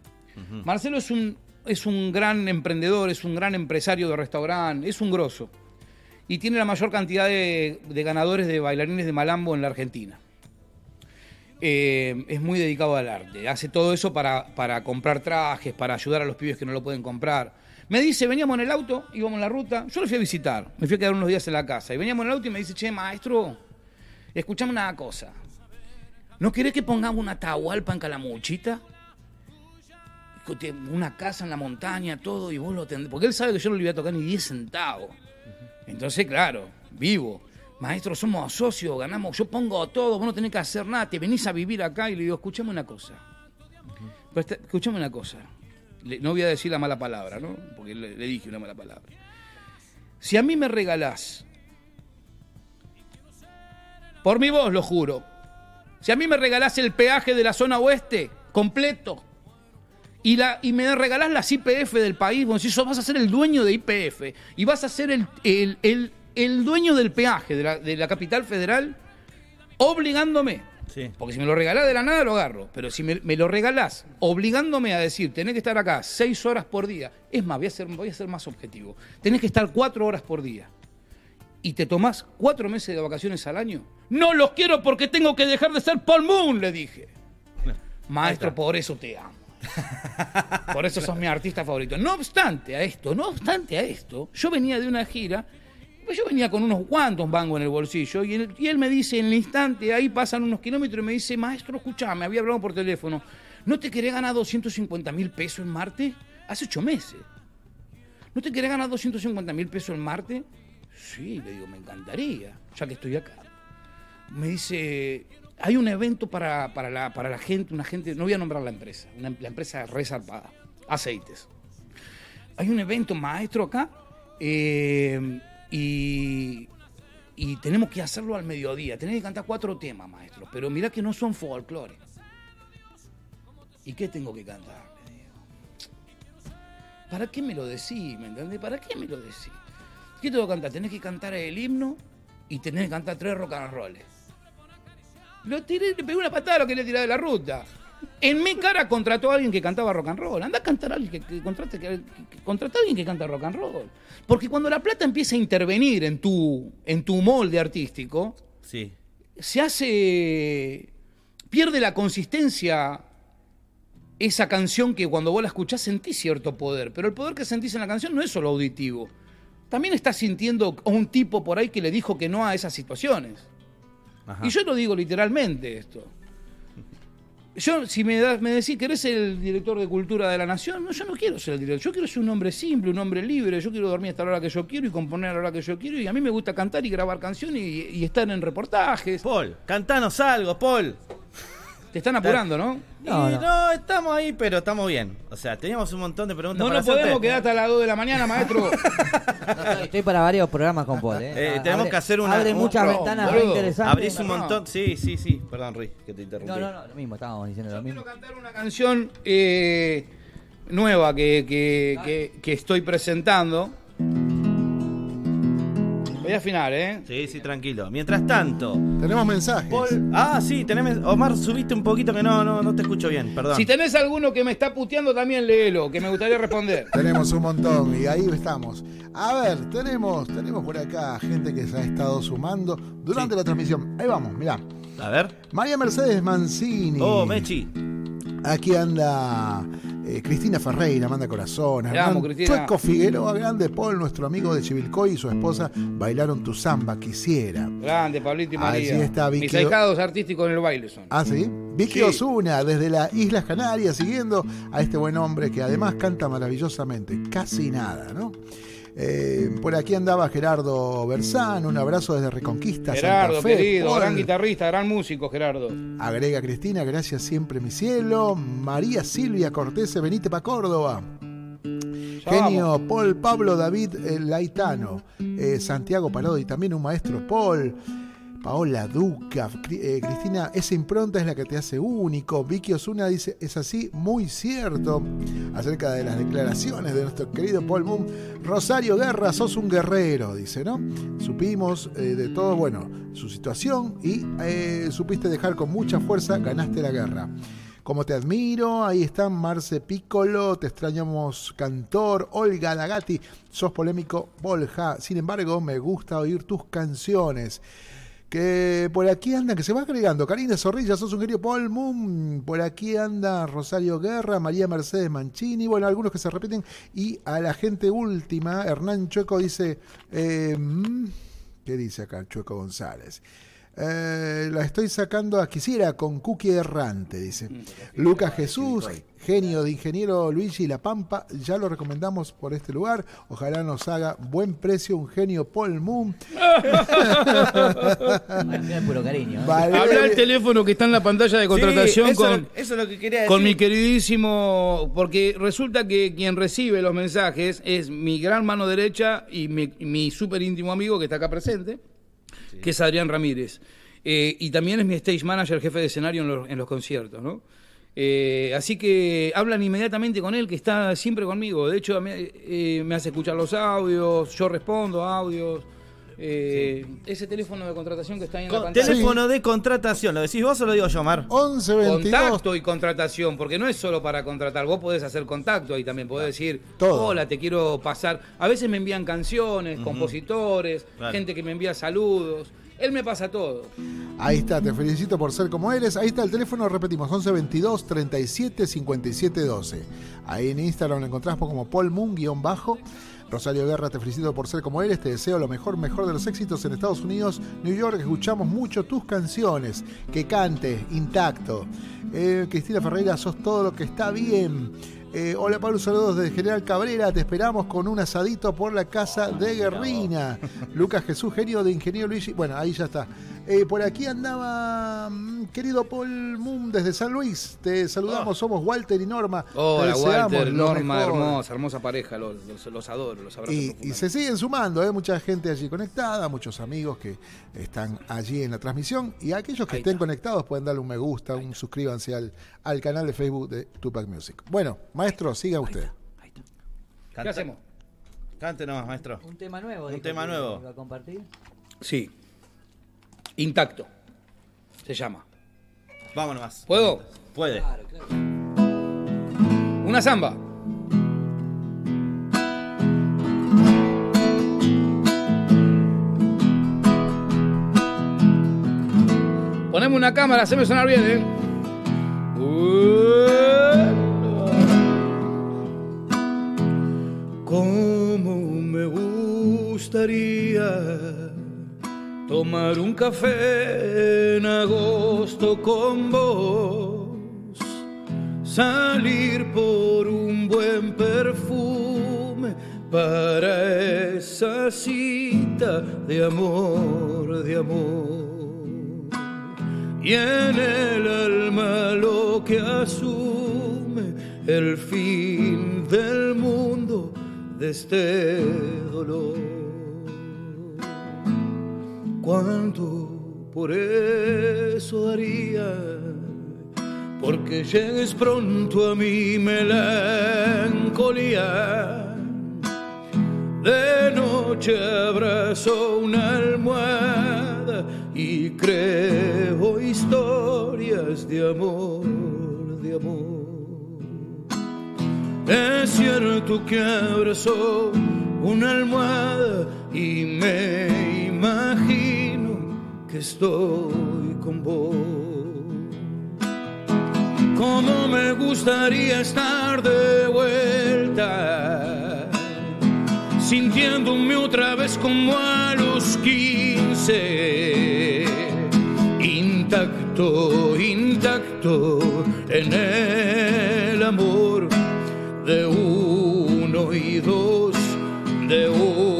Marcelo es un, es un gran emprendedor, es un gran empresario de restaurante, es un grosso. Y tiene la mayor cantidad de, de ganadores de bailarines de malambo en la Argentina. Eh, es muy dedicado al arte. Hace todo eso para, para comprar trajes, para ayudar a los pibes que no lo pueden comprar. Me dice, veníamos en el auto, íbamos en la ruta. Yo lo fui a visitar, me fui a quedar unos días en la casa. Y veníamos en el auto y me dice, che, maestro, escuchame una cosa. ¿No querés que pongamos una tahualpa en Calamuchita? Una casa en la montaña, todo, y vos lo tendrás. Porque él sabe que yo no le voy a tocar ni 10 centavos. Entonces, claro, vivo. Maestro, somos socios, ganamos, yo pongo todo, vos no tenés que hacer nada, te venís a vivir acá y le digo, escuchame una cosa. Presta- Escuchame una cosa. No voy a decir la mala palabra, ¿no? Porque le, le dije una mala palabra. Si a mí me regalás, por mi voz lo juro, si a mí me regalás el peaje de la zona oeste completo y, la, y me regalás las IPF del país, vos decís, vas a ser el dueño de IPF y vas a ser el, el- el- el dueño del peaje de la, de la capital federal, obligándome Sí. Porque si me lo regalás de la nada, lo agarro. Pero si me, me lo regalás obligándome a decir, tenés que estar acá seis horas por día. Es más, voy a ser, voy a ser más objetivo. Tenés que estar cuatro horas por día. Y te tomás cuatro meses de vacaciones al año. No los quiero porque tengo que dejar de ser Paul Moon, le dije. Maestro, por eso te amo. Por eso sos mi artista favorito. No obstante a esto, no obstante a esto, yo venía de una gira, pues yo venía con unos cuantos bangos en el bolsillo y él, y él me dice en el instante, ahí pasan unos kilómetros y me dice, maestro, escuchame, había hablado por teléfono, ¿no te querés ganar 250 mil pesos en Marte? Hace ocho meses. ¿No te querés ganar 250 mil pesos en Marte? Sí, le digo, me encantaría, ya que estoy acá. Me dice, hay un evento para, para, la, para la gente, una gente, no voy a nombrar la empresa, una, la empresa resarpada, aceites. Hay un evento maestro acá eh, y, y tenemos que hacerlo al mediodía. Tenés que cantar cuatro temas, maestro, pero mirá que no son folclore. ¿Y qué tengo que cantar? ¿Para qué me lo decís? ¿Me entendés? ¿Para qué me lo decís? ¿Qué tengo que cantar? Tenés que cantar el himno y tenés que cantar tres rock and rolls. Lo tiré, le pegué una patada a lo que le tiré de la ruta. En mi cara contrató a alguien que cantaba rock and roll. Anda a cantar a alguien que, que contrate, que, que- contrata a alguien que canta rock and roll. Porque cuando la plata empieza a intervenir en tu, en tu molde artístico, Sí. se hace. pierde la consistencia esa canción que cuando vos la escuchás sentís cierto poder. Pero el poder que sentís en la canción no es solo auditivo. También estás sintiendo a un tipo por ahí que le dijo que no a esas situaciones. Ajá. Y yo lo digo literalmente esto. Yo, si me, das, me decís que eres el director de cultura de la nación, no, yo no quiero ser el director. Yo quiero ser un hombre simple, un hombre libre. Yo quiero dormir hasta la hora que yo quiero y componer a la hora que yo quiero. Y a mí me gusta cantar y grabar canciones y, y estar en reportajes. Paul, cantanos algo, Paul. Te están apurando, ¿no? No, y no. no. estamos ahí, pero estamos bien. O sea, teníamos un montón de preguntas No para nos podemos hacerte. quedar hasta las 2 de la mañana, maestro. Estoy para varios programas con Paul. ¿eh? Eh, tenemos Abre- que hacer una- Abre un- muchas no, ventanas boludo. re interesantes. Abrís un No. montón. Sí, sí, sí. Perdón, Ruiz, que te interrumpí. No, no, no, lo mismo, estábamos diciendo lo mismo. Quiero cantar una canción eh, nueva que, que- que- que estoy presentando. Voy a afinar, ¿eh? Sí, sí, tranquilo. Mientras tanto, Tenemos mensajes. Paul. Ah, sí, tenemos. Omar, subiste un poquito que no, no, no te escucho bien, perdón. Si tenés alguno que me está puteando, también léelo, que me gustaría responder. Tenemos un montón y ahí estamos. A ver, tenemos, tenemos por acá gente que se ha estado sumando durante la transmisión. Ahí vamos, mirá. A ver. María Mercedes Mancini. Oh, Mechi. Aquí anda eh, Cristina Ferreira, manda amo, Hernán. Chueco Figueroa, grande Paul, nuestro amigo de Chivilcoy y su esposa bailaron tu samba, quisiera. Grande, Pablito y Así María. está, Vicky. Mis ahijados artísticos en el baile son. Ah, sí. Vicky Sí. Osuna, desde las Islas Canarias, siguiendo a este buen hombre que además canta maravillosamente. Casi nada, ¿no? Eh, por aquí andaba Gerardo Bersán, un abrazo desde Reconquista. Gerardo, Santa Fe. querido, Paul. gran guitarrista, gran músico, Gerardo. Agrega Cristina, gracias siempre, mi cielo. María Silvia Cortés, venite pa' Córdoba. Genio. Paul Pablo David eh, Laitano. Eh, Santiago Parodi, también un maestro Paul. Paola Duca, eh, Cristina, esa impronta es la que te hace único. Vicky Osuna dice, es así, muy cierto, acerca de las declaraciones de nuestro querido Paul Moon. Rosario Guerra, sos un guerrero, dice, ¿no? Supimos eh, de todo, bueno, su situación y eh, supiste dejar con mucha fuerza, ganaste la guerra. Como te admiro, ahí está Marce Piccolo, te extrañamos cantor, Olga Dagati, sos polémico, Bolja. Sin embargo, me gusta oír tus canciones. Que por aquí anda, que se va agregando. Karina Zorrilla, sos un querido Paul Moon. Por aquí anda Rosario Guerra, María Mercedes Mancini. Bueno, algunos que se repiten. Y a la gente última, Hernán Chueco dice. eh, mm, ¿Qué dice acá Chueco González? Eh, la estoy sacando a Quisiera con Cookie Errante, dice. Lucas Jesús, genio de ingeniero Luigi La Pampa, ya lo recomendamos por este lugar. Ojalá nos haga buen precio un genio Paul Moon. Puro cariño. ¿eh? Valeria- Habla el teléfono que está en la pantalla de contratación Sí, eso, con, eso es lo que quería decir. con mi queridísimo, porque resulta que quien recibe los mensajes es mi gran mano derecha y mi, mi súper íntimo amigo que está acá presente, que es Adrián Ramírez. Eh, y también es mi stage manager, jefe de escenario en los, en los conciertos, ¿no? Eh, así que hablan inmediatamente con él, que está siempre conmigo. De hecho, me, eh, me hace escuchar los audios, yo respondo a audios. Eh, ese teléfono de contratación que está ahí en la pantalla. teléfono de contratación, ¿lo decís vos o lo digo yo, Mar? 11 22 Contacto y contratación, porque no es solo para contratar, vos podés hacer contacto ahí también, podés decir, Todo. hola, te quiero pasar. A veces me envían canciones, compositores, Claro. gente que me envía saludos. Él me pasa todo. Ahí está, te felicito por ser como eres. Ahí está el teléfono, repetimos, 11 22 37 57 12. Ahí en Instagram lo encontrás como Paul Moon, guion bajo. Rosario Guerra, te felicito por ser como eres, te deseo lo mejor, mejor de los éxitos en Estados Unidos, New York, escuchamos mucho tus canciones, que cante, intacto. Eh, Cristina Ferreira, sos todo lo que está bien. Eh, hola Pablo, saludos desde General Cabrera, te esperamos con un asadito por la casa de Guerrina. Lucas Jesús, genio de Ingeniero Luigi. Bueno, ahí ya está. Eh, por aquí andaba mm, querido Paul Moon desde San Luis. Te saludamos, somos Walter y Norma. Hola, deseamos Walter, Norma, mejor. hermosa, hermosa pareja, los, los- los adoro, los abrazo. Y, se siguen sumando, ¿eh? mucha gente allí conectada, muchos amigos que están allí en la transmisión. Y aquellos que Ahí estén está. conectados pueden darle un me gusta, un suscríbanse al, al canal de Facebook de Tupac Music. Bueno, maestro, siga usted. ¿Qué hacemos? Cante nomás, maestro. Un tema nuevo. Un tema nuevo. iba a compartir. Sí. Intacto. Se llama. Vámonos más. ¿Puedo? Puede. Una samba. Poneme una cámara, haceme sonar bien, ¿eh? Cómo me gustaría tomar un café en agosto con vos, salir por un buen perfume para esa cita de amor, de amor. Y en el alma lo que asume el fin del mundo de este dolor cuánto por eso daría, porque llegues pronto a mi melancolía. De noche abrazo una almohada y creo historias de amor, de amor. Es cierto que abrazo una almohada y me estoy con vos. Cómo me gustaría estar de vuelta, sintiéndome otra vez como a los 15, intacto, intacto en el amor de uno y dos, de uno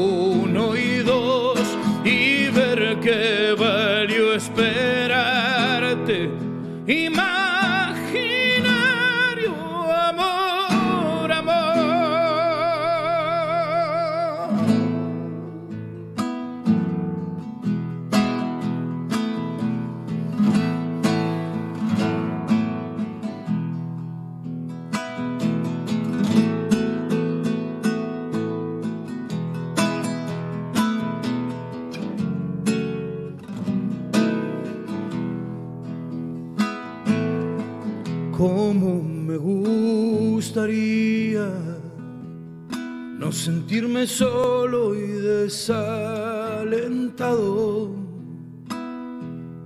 no sentirme solo y desalentado.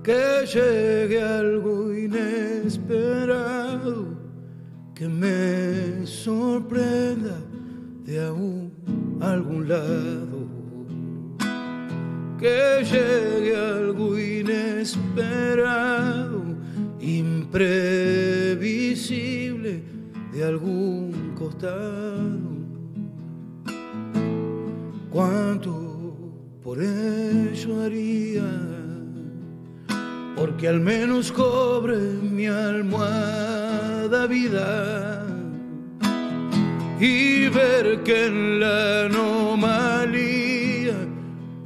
Que llegue algo inesperado que me sorprenda de algún lado. Que llegue algo inesperado, imprevisible de algún costado. ¿Cuánto por ello haría? Porque al menos cobre mi almohada vida y ver que en la anomalía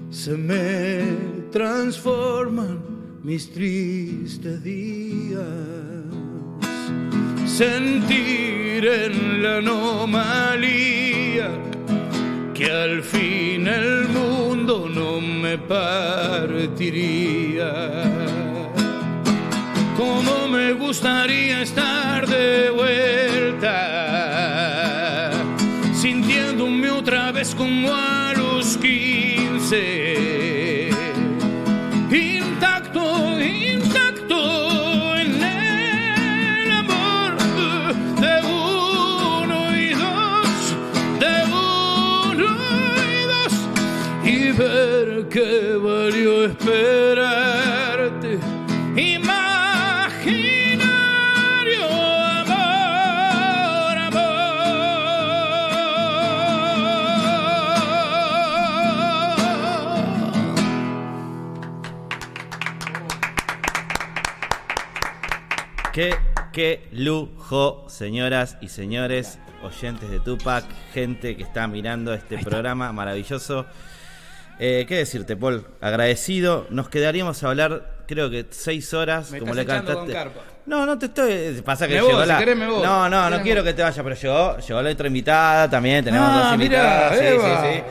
se me transforman mis tristes días. Sentir en la anomalía que al fin el mundo no me partiría. Como me gustaría estar de vuelta, sintiéndome otra vez como a los 15. Lujo, señoras y señores, oyentes de Tupac, gente que está mirando este programa maravilloso. Eh, ¿Qué decirte, Paul? Agradecido. Nos quedaríamos a hablar, creo que seis horas. Me como estás le cantaste. con carpa. No, no te estoy. Pasa que Me llegó voy, si la. querés me voy. No, no, no quiero que te vayas, pero llegó, llegó la otra invitada también. Tenemos Ah, dos mirá, invitadas. sí, Eva. sí, sí.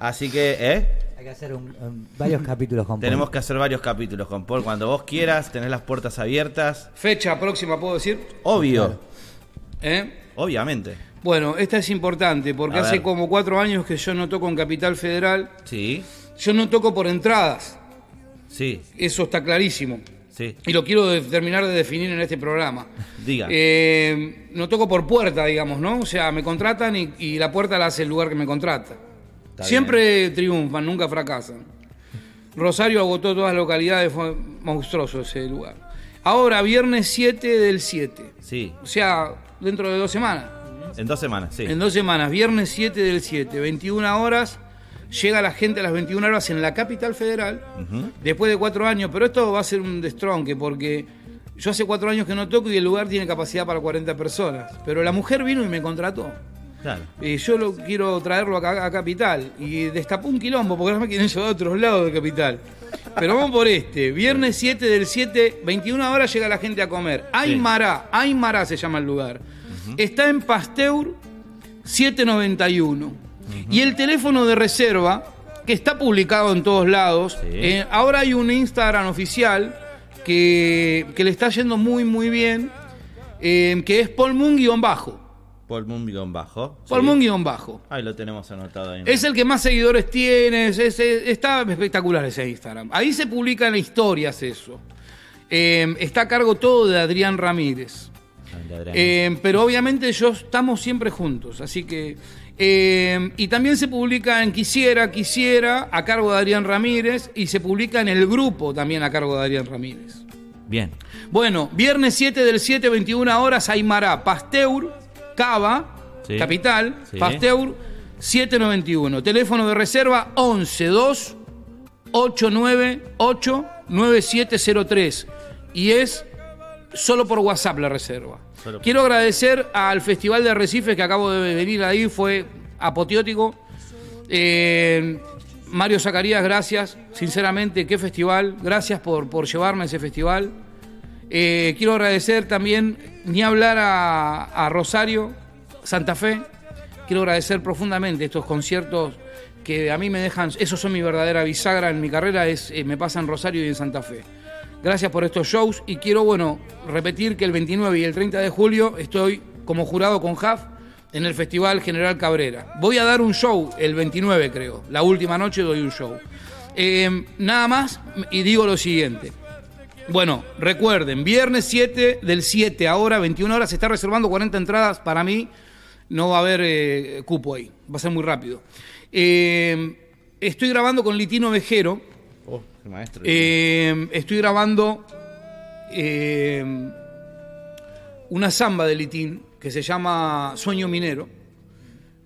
Así que, ¿eh? Hay que hacer un- un- varios capítulos con Tenemos Paul. que hacer varios capítulos con Paul. Cuando vos quieras, tenés las puertas abiertas. Fecha próxima, ¿puedo decir? Obvio, ¿Eh? obviamente. Bueno, esta es importante porque hace como cuatro años que yo no toco en Capital Federal. Sí, Yo no toco por entradas. sí, Eso está clarísimo. sí. Y lo quiero de- terminar de definir en este programa. Diga. Eh, no toco por puerta, digamos, ¿no? O sea, me contratan y, y la puerta la hace el lugar que me contrata. Siempre triunfan, nunca fracasan. Rosario agotó todas las localidades, fue monstruoso ese lugar. Ahora, viernes 7 del 7. Sí, O sea, dentro de dos semanas. en dos semanas, sí. En dos semanas, viernes 7 del 7, 21 horas. Llega la gente a las 21 horas en la capital federal, después de cuatro años, pero esto va a ser un destronque porque yo hace cuatro años que no toco y el lugar tiene capacidad para 40 personas. Pero la mujer vino y me contrató. Claro. Y yo lo quiero traerlo acá a Capital. Y destapó un quilombo porque ahora me quieren llevar a otros lados de Capital. Pero vamos por este. Viernes 7 del 7, 21 horas llega la gente a comer. Aymara, Aymara se llama el lugar. Está en Pasteur 791. Y el teléfono de reserva, que está publicado en todos lados. Sí. eh, ahora hay un Instagram oficial que, que le está yendo muy, muy bien. eh, que es. Paul Moon guion bajo. sí. Polmun-bajo. Ahí lo tenemos anotado ahí. Es el que más seguidores tiene, es- es- es- está espectacular ese Instagram. Ahí se publican historias eso. Eh, está a cargo todo de Adrián Ramírez. De Adrián. Eh, pero obviamente ellos estamos siempre juntos, así que... eh, y también se publica en Quisiera, Quisiera, a cargo de Adrián Ramírez, y se publica en el grupo también a cargo de Adrián Ramírez. Bien. Bueno, viernes 7 del 7, 21 horas, Aymara, Pasteur, Cava, Sí. Capital, Sí. Pasteur, 791. Teléfono de reserva 11 2 898 9703. Y es solo por WhatsApp la reserva. Solo Quiero agradecer al Festival de Arrecifes que acabo de venir ahí, fue apoteótico. Eh, Mario Zacarías, gracias. Sinceramente, qué festival. Gracias por, por llevarme a ese festival. Eh, quiero agradecer también, ni hablar a, Rosario, Santa Fe. Quiero agradecer profundamente estos conciertos que a mí me dejan, esos son mi verdadera bisagra en mi carrera, es, eh, me pasa en Rosario y en Santa Fe. Gracias por estos shows y quiero, bueno, repetir que el 29 y el 30 de julio estoy como jurado con JAF en el Festival General Cabrera. Voy a dar un show el 29, creo. La última noche doy un show. Eh, nada más y digo lo siguiente. Bueno, recuerden, viernes 7 del 7, ahora 21 horas, se está reservando 40 entradas para mí. No va a haber eh, cupo ahí, va a ser muy rápido. Eh, estoy grabando con Litino Vejero. Oh, qué maestro. Eh, estoy grabando una samba de Litín que se llama Sueño Minero,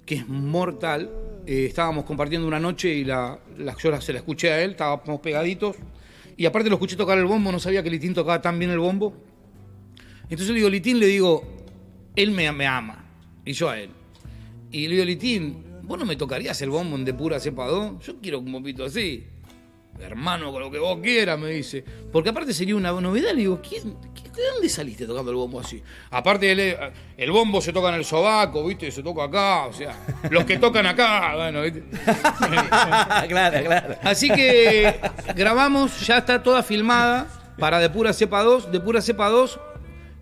que es mortal. Estábamos compartiendo una noche y la, la- yo se la escuché a él, estábamos pegaditos. Y aparte lo escuché tocar el bombo, no sabía que Litín tocaba tan bien el bombo. Entonces le digo, Litín, le digo, él me, ama, y yo a él. Y le digo, Litín, ¿vos no me tocarías el bombo en de pura cepa dos? Yo quiero un bombito así. Hermano, con lo que vos quieras, me dice. Porque aparte sería una novedad. Le digo, ¿quién, ¿de dónde saliste tocando el bombo así? Aparte, el, el bombo se toca en el sobaco, ¿viste? Se toca acá, o sea, los que tocan acá, bueno, ¿viste? claro, claro. Así que grabamos, ya está toda filmada para De Pura Cepa 2. De Pura Cepa 2,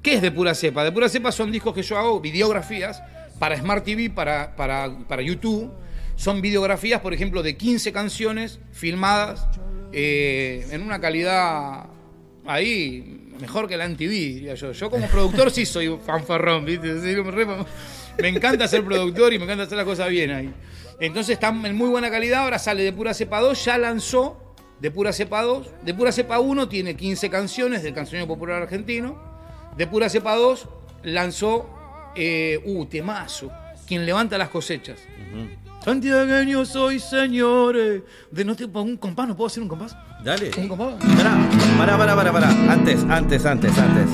¿qué es De Pura Cepa? De Pura Cepa son discos que yo hago, videografías, para Smart TV, para, para, para YouTube. Son videografías, por ejemplo, de 15 canciones filmadas eh, en una calidad ahí mejor que la MTV, diría yo. Yo como productor sí soy fanfarrón, ¿viste? Me encanta ser productor y me encanta hacer las cosas bien ahí. Entonces está en muy buena calidad, ahora sale de Pura Cepa 2, ya lanzó de Pura Cepa 2. De Pura Cepa 1 tiene 15 canciones del cancionero popular argentino. De Pura Cepa 2 lanzó, eh, uh, temazo, quien levanta las cosechas. Santiagueño soy, señores. De no te, un compás, ¿no puedo hacer un compás? Dale. ¿Un compás? Pará, pará, pará, pará, pará. Antes, antes, antes, antes.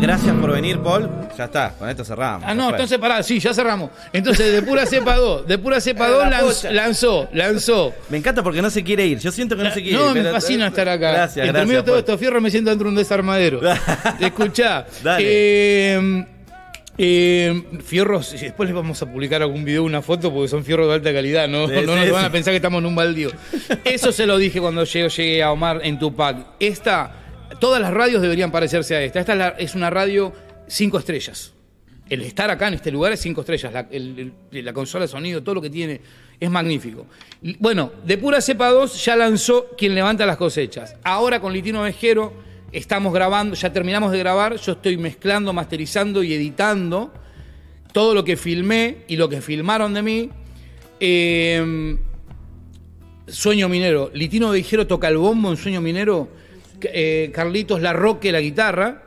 Gracias por venir, Paul. Ya está, con esto cerramos. Ah, no, fue. entonces pará, sí, ya cerramos. Entonces, de pura cepa 2, de pura cepa Eh, 2 la lanz- pucha. lanzó, lanzó. Me encanta porque no se quiere ir. Yo siento que no se quiere No, ir. me pero- fascina estar acá. Gracias, Entre gracias. medio de todo Paul. estos fierros me siento dentro de un desarmadero. Escuchá. Dale. eh, eh, fierros, y después les vamos a publicar algún video, una foto, porque son fierros de alta calidad, no, Sí, no sí, nos van a pensar que estamos en un baldío. Eso se lo dije cuando llegué, llegué a Omar en Tupac. Esta, todas las radios deberían parecerse a esta. Esta es, la- es una radio cinco estrellas. El estar acá en este lugar es cinco estrellas. La, el- el- la consola de sonido, todo lo que tiene, es magnífico. Bueno, de pura cepa 2 ya lanzó Quien levanta las cosechas. Ahora con Litino Vejero estamos grabando, ya terminamos de grabar, yo estoy mezclando, masterizando y editando todo lo que filmé y lo que filmaron de mí. Eh, Sueño Minero. Litino Vejero toca el bombo en Sueño Minero. eh, Carlitos Larroque la guitarra.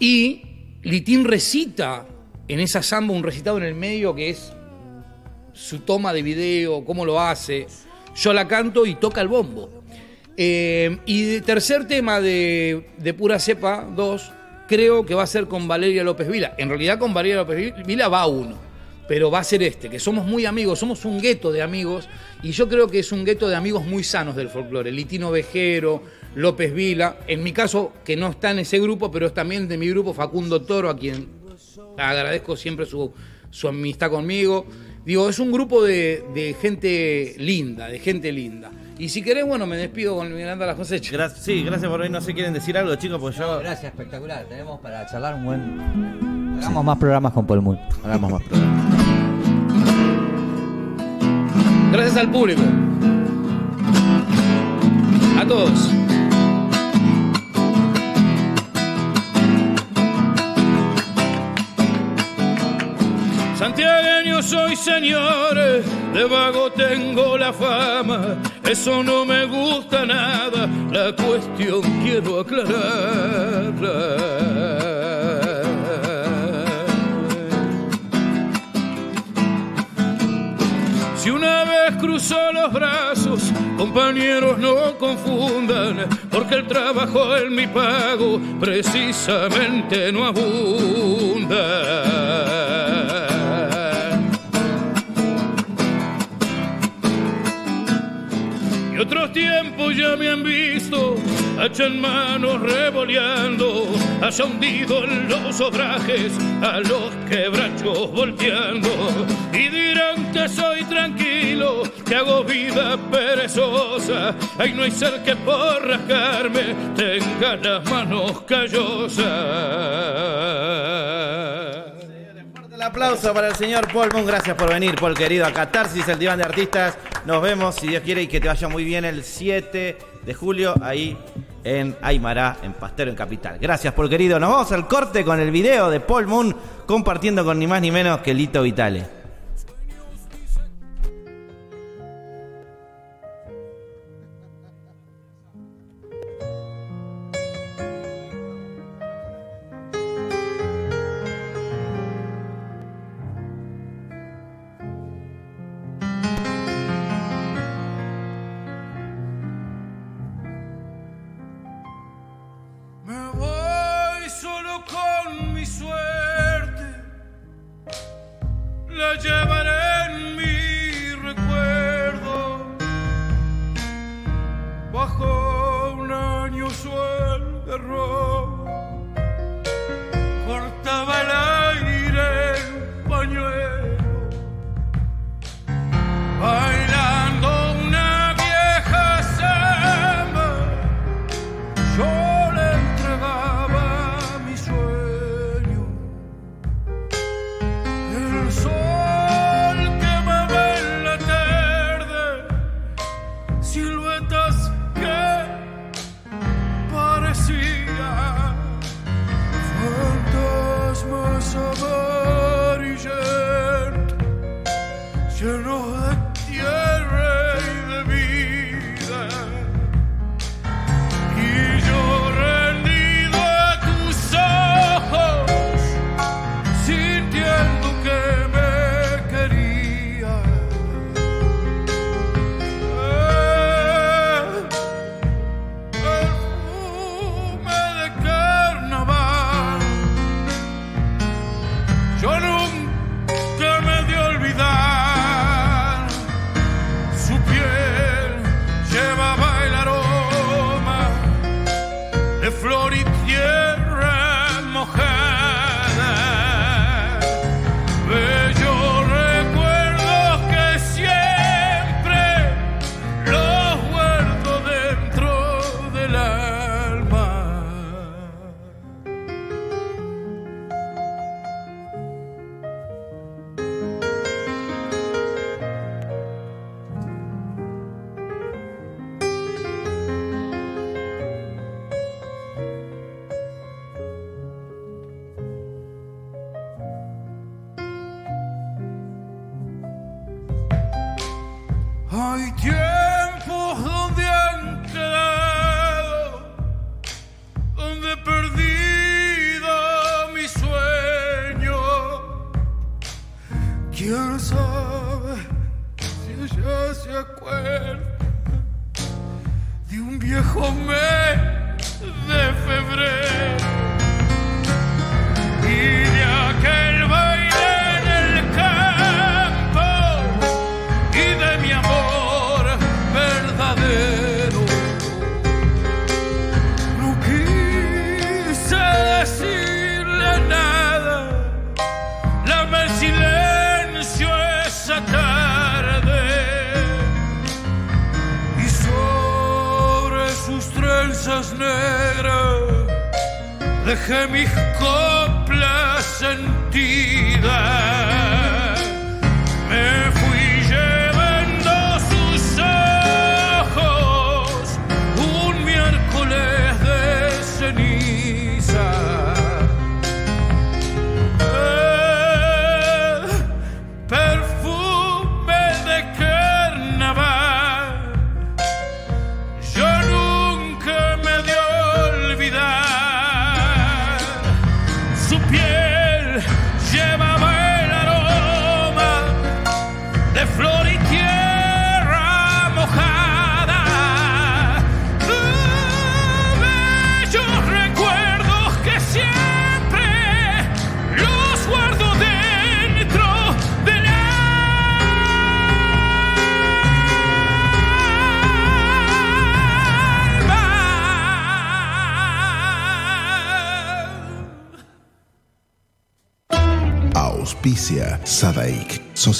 Y Litín recita en esa samba un recitado en el medio que es su toma de video, cómo lo hace. Yo la canto y toca el bombo. Eh, y tercer tema de, Pura Cepa 2, creo que va a ser con Valeria López Vila. En realidad con Valeria López Vila va uno, pero va a ser este, que somos muy amigos, somos un gueto de amigos, y yo creo que es un gueto de amigos muy sanos del folclore. Litino Vejero, López Vila, en mi caso, que no está en ese grupo, pero es también de mi grupo Facundo Toro, a quien agradezco siempre su, su amistad conmigo. Digo, es un grupo de gente linda, de gente linda. Y si querés, bueno, me despido con Miranda las cosechas. Gra- sí, gracias por venir. No sé, ¿quieren decir algo, chicos? Porque yo. Gracias, espectacular. Tenemos para charlar un buen. Hagamos más programas con Paul Moon. Hagamos más programas. Gracias al público. A todos. Santiagueño soy señores, de vago tengo la fama, eso no me gusta nada, la cuestión quiero aclarar. Si una vez cruzó los brazos, compañeros no confundan, porque el trabajo en mi pago precisamente no abunda. Otros tiempos ya me han visto, hacha en mano revoleando, haya hundido en los obrajes a los quebrachos volteando. Y dirán que soy tranquilo, que hago vida perezosa. No hay ser que por rascarme tenga las manos callosas. El aplauso para el señor Paul Moon. Gracias por venir, Paul querido, a Catarsis, el diván de artistas. Nos vemos, si Dios quiere, y que te vaya muy bien el 7 de julio ahí en Aymara, en Pastero, en Capital. Gracias, Paul querido. Nos vamos al corte con el video de Paul Moon compartiendo con ni más ni menos que Lito Vitale.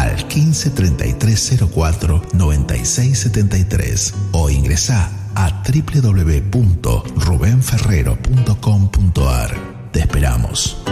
al 15 33 04 96 73 o ingresa a www.rubenferrero.com.ar. Te esperamos.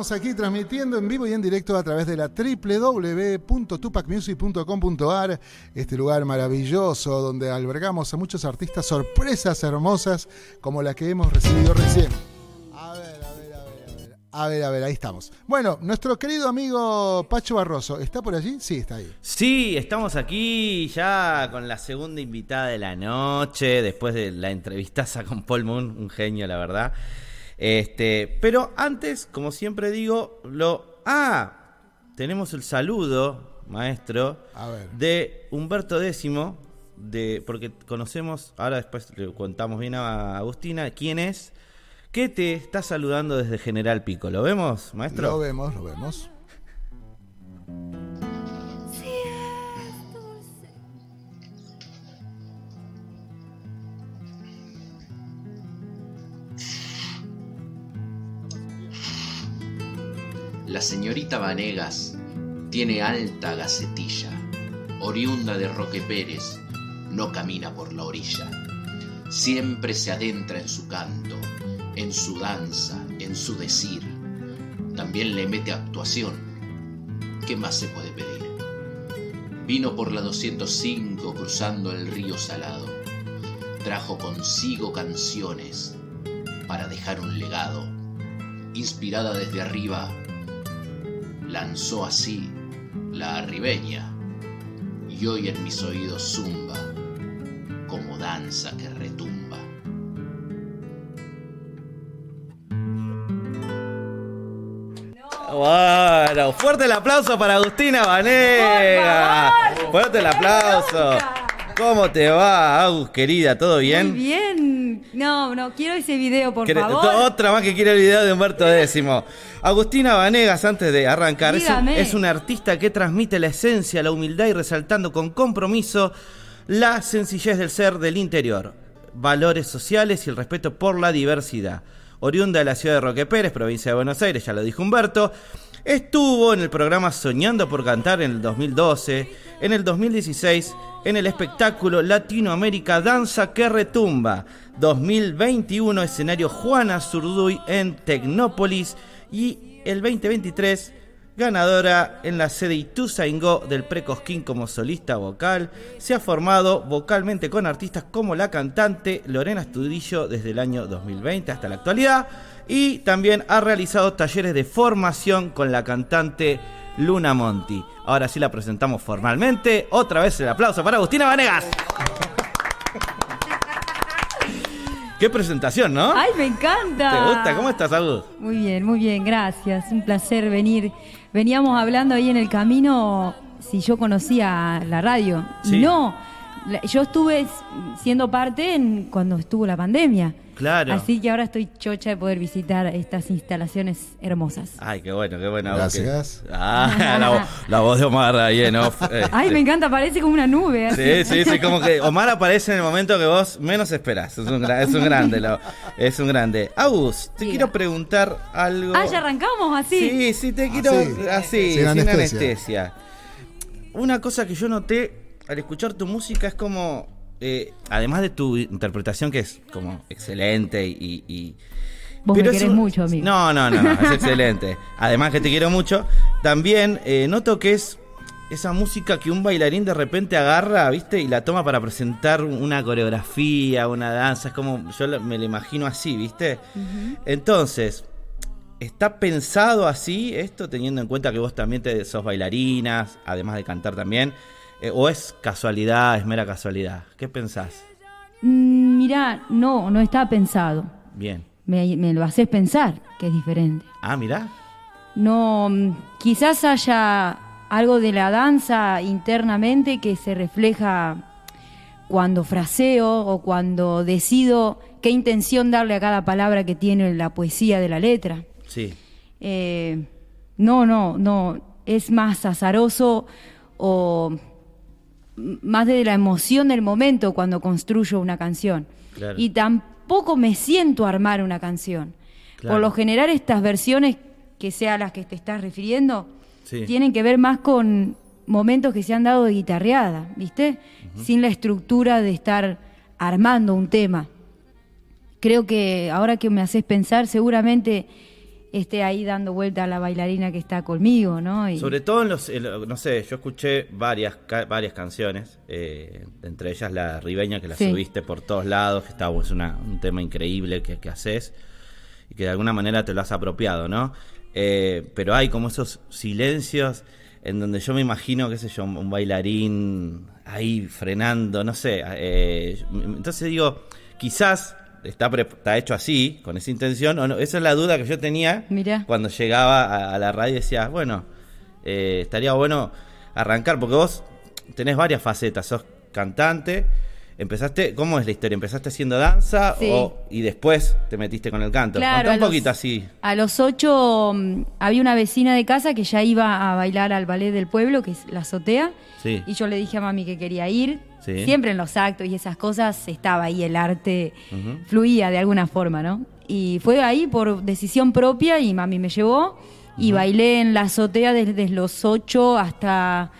Estamos aquí transmitiendo en vivo y en directo a través de la www.tupacmusic.com.ar, este lugar maravilloso donde albergamos a muchos artistas sorpresas hermosas como la que hemos recibido recién. A ver, a ver, a ver, a ver. A ver, a ver, ahí estamos. Bueno, nuestro querido amigo Pacho Barroso, ¿está por allí? Sí, está ahí. Sí, estamos aquí ya con la segunda invitada de la noche, después de la entrevistaza con Paul Moon, un genio, la verdad. Este, pero antes, como siempre digo, lo. ¡Ah! Tenemos el saludo, maestro, A ver. de Humberto X, de, porque conocemos, ahora después le contamos bien a Agustina, quién es, que te está saludando desde General Pico. ¿Lo vemos, maestro? Lo vemos, lo vemos. La señorita Vanegas tiene alta gacetilla, oriunda de Roque Pérez, no camina por la orilla. Siempre se adentra en su canto, en su danza, en su decir. También le mete actuación. ¿Qué más se puede pedir? Vino por la 205 cruzando el río Salado. Trajo consigo canciones para dejar un legado. Inspirada desde arriba, lanzó así la arribeña y hoy en mis oídos zumba como danza que retumba. Bueno, fuerte el aplauso para Agustina Vanega. Fuerte el aplauso. ¿Cómo te va, Agus, querida? ¿Todo bien? Muy bien. No, no, quiero ese video, por ¿Querés- favor. Otra más que quiere el video de Humberto X. Agustina Vanegas, antes de arrancar, es, es una artista que transmite la esencia, la humildad y resaltando con compromiso la sencillez del ser del interior, valores sociales y el respeto por la diversidad. Oriunda de la ciudad de Roque Pérez, provincia de Buenos Aires, ya lo dijo Humberto. Estuvo en el programa Soñando por Cantar en el 2012, en el 2016 en el espectáculo Latinoamérica Danza que Retumba, 2021 escenario Juana Zurduy en Tecnópolis y el 2023 ganadora en la sede Ituzaingó del Precosquín como solista vocal. Se ha formado vocalmente con artistas como la cantante Lorena Estudillo desde el año 2020 hasta la actualidad y también ha realizado talleres de formación con la cantante Luna Monti. Ahora sí la presentamos formalmente. Otra vez el aplauso para Agustina Vanegas. Qué presentación, ¿no? Ay, me encanta. ¿Te gusta? ¿Cómo estás, Agus? Muy bien, muy bien, gracias. Un placer venir. Veníamos hablando ahí en el camino si yo conocía la radio. Sí. Y no, Yo estuve siendo parte en, cuando estuvo la pandemia. Claro. Así que ahora estoy chocha de poder visitar estas instalaciones hermosas. Ay, qué bueno, qué buena voz. Gracias. Ah, la, vo- la voz de Omar ahí en off. Ay, este. me encanta, parece como una nube. así. Sí, sí, sí, como que Omar aparece en el momento que vos menos esperás. Es un, es un grande, lo- es un grande. Agus, te Diga. quiero preguntar algo. Ah, ya arrancamos así. Sí, sí, te quiero Así. así, Sin sin, anestesia. anestesia. Una cosa que yo noté al escuchar tu música es como, eh, además de tu interpretación que es como excelente y... y- Vos me es querés un- mucho, amigo. No, no, no, no, es excelente. Además que te quiero mucho, también eh, noto que es esa música que un bailarín de repente agarra, ¿viste? Y la toma para presentar una coreografía, una danza, es como, yo me lo imagino así, ¿viste? Entonces, ¿está pensado así esto, teniendo en cuenta que vos también te, sos bailarina, además de cantar también? Eh, ¿O es casualidad, es mera casualidad? ¿Qué pensás? Mm, mirá, no, no está pensado. Bien. Me, me lo haces pensar, que es diferente. Ah, mirá. No, mm, quizás haya algo de la danza internamente que se refleja cuando fraseo o cuando decido qué intención darle a cada palabra que tiene la poesía de la letra. Sí. Eh, no, no, no, es más azaroso o más de la emoción del momento cuando construyo una canción. Claro. Y tampoco me siento a armar una canción. Claro. Por lo general estas versiones, que sea las que te estás refiriendo, Sí. tienen que ver más con momentos que se han dado de guitarreada, ¿viste? Sin la estructura de estar armando un tema. Creo que ahora que me haces pensar, seguramente esté ahí dando vuelta a la bailarina que está conmigo, ¿no? Y- Sobre todo en los, en lo- no sé, yo escuché varias ca- varias canciones, eh, entre ellas la ribeña que la Sí. subiste por todos lados, que está, es una- un tema increíble que, que haces y que de alguna manera te lo has apropiado, ¿no? Eh, pero hay como esos silencios en donde yo me imagino, qué sé yo, un bailarín ahí frenando, no sé. eh, entonces digo, quizás está, pre- está hecho así, con esa intención, o no, esa es la duda que yo tenía Mirá. cuando llegaba a, a la radio y decía, bueno, eh, estaría bueno arrancar, porque vos tenés varias facetas, sos cantante, empezaste, ¿cómo es la historia? ¿Empezaste haciendo danza Sí. o, y después te metiste con el canto? Claro, un los- poquito así. A los ocho mm, había una vecina de casa que ya iba a bailar al ballet del pueblo, que es la azotea, Sí. y yo le dije a mami que quería ir. Sí. Siempre en los actos y esas cosas estaba ahí el arte, fluía de alguna forma, ¿no? Y fue ahí por decisión propia y mami me llevó y bailé en la azotea desde los 8 hasta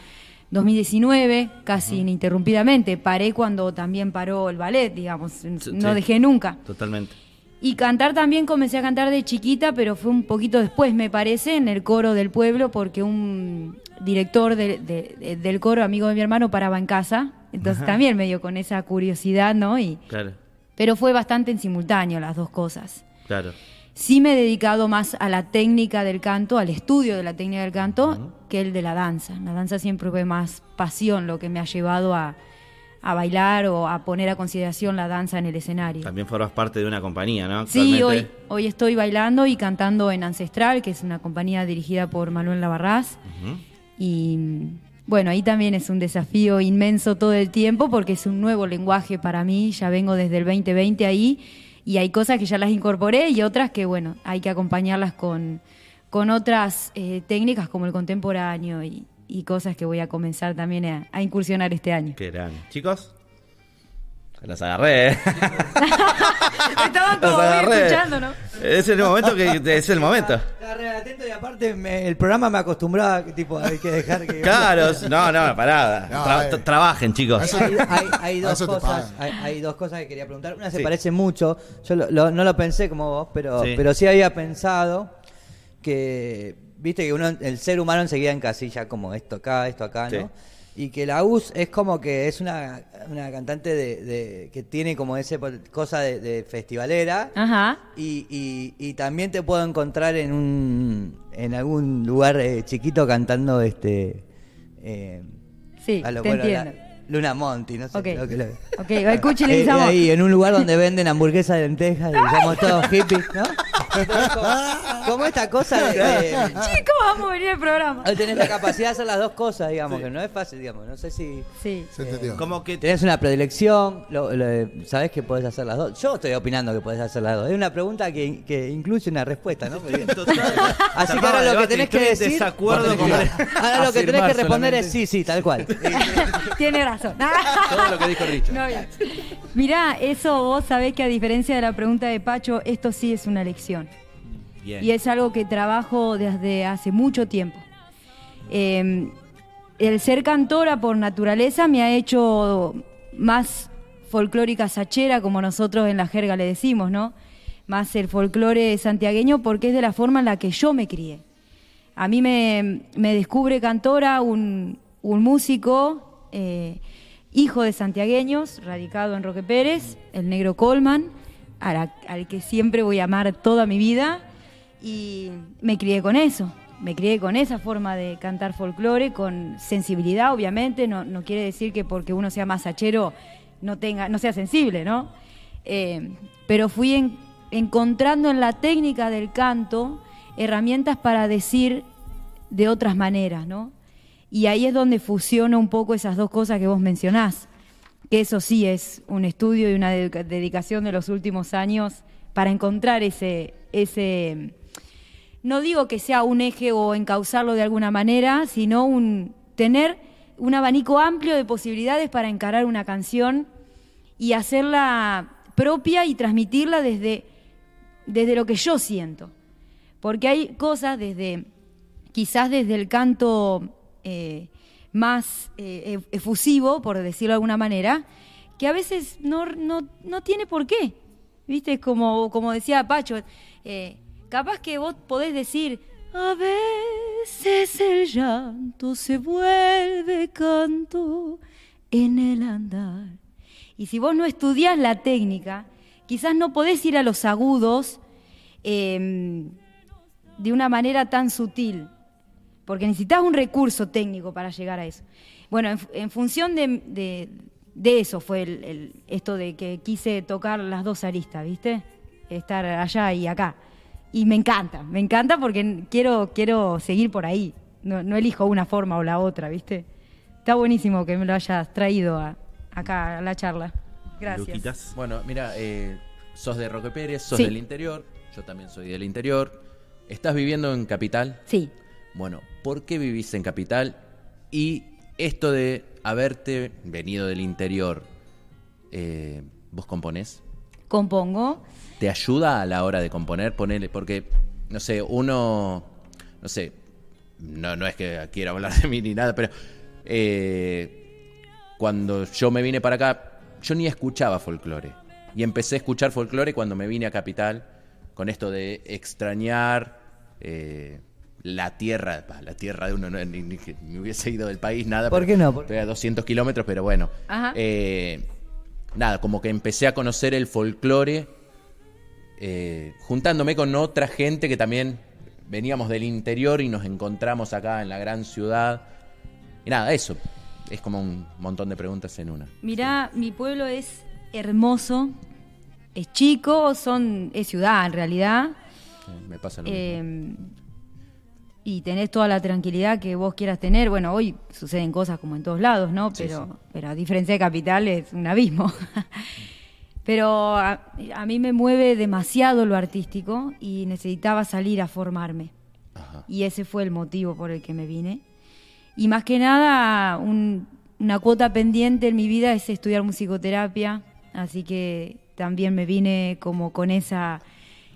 2019, casi ininterrumpidamente. Paré cuando también paró el ballet, digamos, no dejé nunca. Totalmente. Y cantar también comencé a cantar de chiquita, pero fue un poquito después, me parece, en el coro del pueblo, porque un director de- de- de- del coro, amigo de mi hermano, paraba en casa. Entonces Ajá. también me dio con esa curiosidad, ¿no? Y, Claro, pero fue bastante en simultáneo las dos cosas. claro. Sí me he dedicado más a la técnica del canto, al estudio de la técnica del canto, que el de la danza. La danza siempre fue más pasión lo que me ha llevado a, a bailar o a poner a consideración la danza en el escenario. También formas parte de una compañía, ¿no? Sí, hoy, hoy estoy bailando y cantando en Ancestral, que es una compañía dirigida por Manuel Lavarraz. Ujú. Y mm, bueno, ahí también es un desafío inmenso todo el tiempo porque es un nuevo lenguaje para mí. Ya vengo desde el 2020 ahí y hay cosas que ya las incorporé y otras que, bueno, hay que acompañarlas con, con otras eh, técnicas como el contemporáneo y, y cosas que voy a comenzar también a, incursionar este año. Qué gran. Chicos, los agarré, ¿eh? Estaban como muy agarré. escuchando, ¿no? Es el momento que es el momento. Estaba re atento y aparte me- el programa me acostumbraba a que tipo hay que dejar que Claro, no, no, parada. No, Tra- eh. tra- trabajen, chicos. hay, hay- hay A dos eso te cosas, pagan. hay, hay dos cosas que quería preguntar. Una se Sí. parece mucho. Yo lo- lo- no lo pensé como vos, pero Sí. pero sí había pensado que viste que uno el ser humano enseguida encasilla como esto acá, esto acá, Sí. ¿no? Y que la US es como que es una, una cantante de, de- que tiene como ese cosa de, de festivalera Ajá. y, y- y también te puedo encontrar en un en algún lugar eh, chiquito cantando este eh, Sí, a lo- te bueno, la- entiendo. Luna Monti, no sé lo que lo- Ok, le Eh, ahí, en un lugar donde venden hamburguesas de lentejas y somos todos hippies, ¿no? como, esta cosa de que Chicos, vamos a venir al programa. tenés la capacidad de hacer las dos cosas, digamos, que no es fácil, digamos. No sé si Sí. Se entendió. Como que tenés una predilección, lo, lo- sabés que podés hacer las dos. Yo estoy opinando que podés hacer las dos. Es una pregunta que, que incluye una respuesta, ¿no? Bien. Así que ahora lo que tenés que decir. desacuerdo con- Ahora lo que tenés que responder es sí, sí, tal cual. Tiene razón. Todo lo que dijo Richo. No. Mirá, eso vos sabés que a diferencia de la pregunta de Pacho, esto sí es una lección. Y es algo que trabajo desde hace mucho tiempo. Eh, el ser cantora por naturaleza me ha hecho más folclórica sachera, como nosotros en la jerga le decimos, ¿no? Más el folclore santiagueño porque es de la forma en la que yo me crié. A mí me, me descubre cantora un, un músico, eh, hijo de santiagueños, radicado en Roque Pérez, el negro Colman, al que siempre voy a amar toda mi vida. Y me crié con eso, me crié con esa forma de cantar folclore, con sensibilidad, obviamente. No, no quiere decir que porque uno sea más sachero no, tenga, no sea sensible, ¿no? Eh, pero fui en- encontrando en la técnica del canto herramientas para decir de otras maneras, ¿no? Y ahí es donde fusiono un poco esas dos cosas que vos mencionás, que eso sí es un estudio y una dedica- dedicación de los últimos años para encontrar ese, ese, no digo que sea un eje o encauzarlo de alguna manera, sino tener un abanico amplio de posibilidades para encarar una canción y hacerla propia y transmitirla desde, desde lo que yo siento. Porque hay cosas desde, quizás desde el canto eh, más eh, ef- efusivo, por decirlo de alguna manera, que a veces no, no, no tiene por qué. ¿Viste? Como, como decía Pacho, eh, capaz que vos podés decir, a veces el llanto se vuelve canto en el andar. Y si vos no estudiás la técnica, quizás no podés ir a los agudos eh, de una manera tan sutil, porque necesitas un recurso técnico para llegar a eso. Bueno, en, en función de, de- eso fue el- esto de que quise tocar las dos aristas, ¿viste? Estar allá y acá. Y me encanta, me encanta porque quiero, quiero seguir por ahí. No, no elijo una forma o la otra, ¿viste? Está buenísimo que me lo hayas traído a- acá a la charla. Gracias. Luquitas. Bueno, mira, eh, sos de Roque Pérez, sos Sí. del interior, yo también soy del interior. ¿Estás viviendo en Capital? Sí. Bueno, ¿por qué vivís en Capital? Y esto de haberte venido del interior, eh, ¿vos componés? Compongo. ¿Te ayuda a la hora de componer? Ponerle, porque, no sé, uno, no sé, no, no es que quiera hablar de mí ni nada, pero eh, cuando yo me vine para acá, yo ni escuchaba folclore. Y empecé a escuchar folclore cuando me vine a Capital, con esto de extrañar eh, la tierra, la tierra de uno, no, ni, ni que me hubiese ido del país, nada. ¿Por qué no? ¿Por Estoy a 200 kilómetros, pero bueno. Ajá. Eh, nada, como que empecé a conocer el folclore eh, juntándome con otra gente que también veníamos del interior y nos encontramos acá en la gran ciudad. Y nada, eso. Es como un montón de preguntas en una. Mirá, mi pueblo es hermoso, es chico, son, es ciudad en realidad. Me pasa lo mismo. Y tenés toda la tranquilidad que vos quieras tener. Bueno, hoy suceden cosas como en todos lados, ¿no? Sí, Pero, sí. pero a diferencia de capital es un abismo. pero a, a mí me mueve demasiado lo artístico y necesitaba salir a formarme. Ajá. Y ese fue el motivo por el que me vine. Y más que nada, un- una cuota pendiente en mi vida es estudiar musicoterapia, así que también me vine como con esa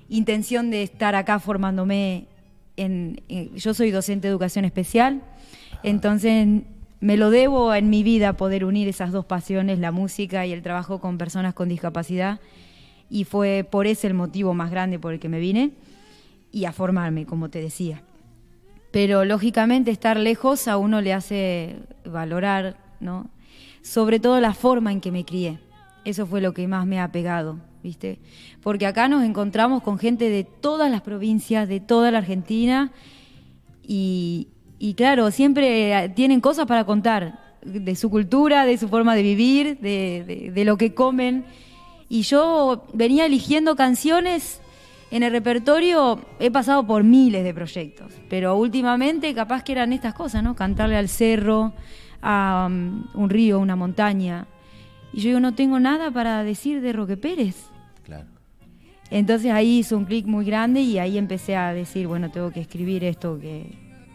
intención de estar acá formándome. En- yo soy docente de educación especial, entonces me lo debo en mi vida poder unir esas dos pasiones, la música y el trabajo con personas con discapacidad, y fue por ese el motivo más grande por el que me vine y a formarme, como te decía. Pero lógicamente estar lejos a uno le hace valorar, ¿no? Sobre todo la forma en que me crié. Eso fue lo que más me ha pegado, ¿viste? Porque acá nos encontramos con gente de todas las provincias, de toda la Argentina, y, claro, siempre eh, tienen cosas para contar, de su cultura, de su forma de vivir, de lo que comen. Y yo venía eligiendo canciones En el repertorio he pasado por miles de proyectos, pero últimamente capaz que eran estas cosas, ¿no? Cantarle al cerro, a um, un río, una montaña. Y yo digo, no tengo nada para decir de Roque Pérez. Entonces ahí hizo un clic muy grande y ahí empecé a decir, bueno, tengo que escribir esto que,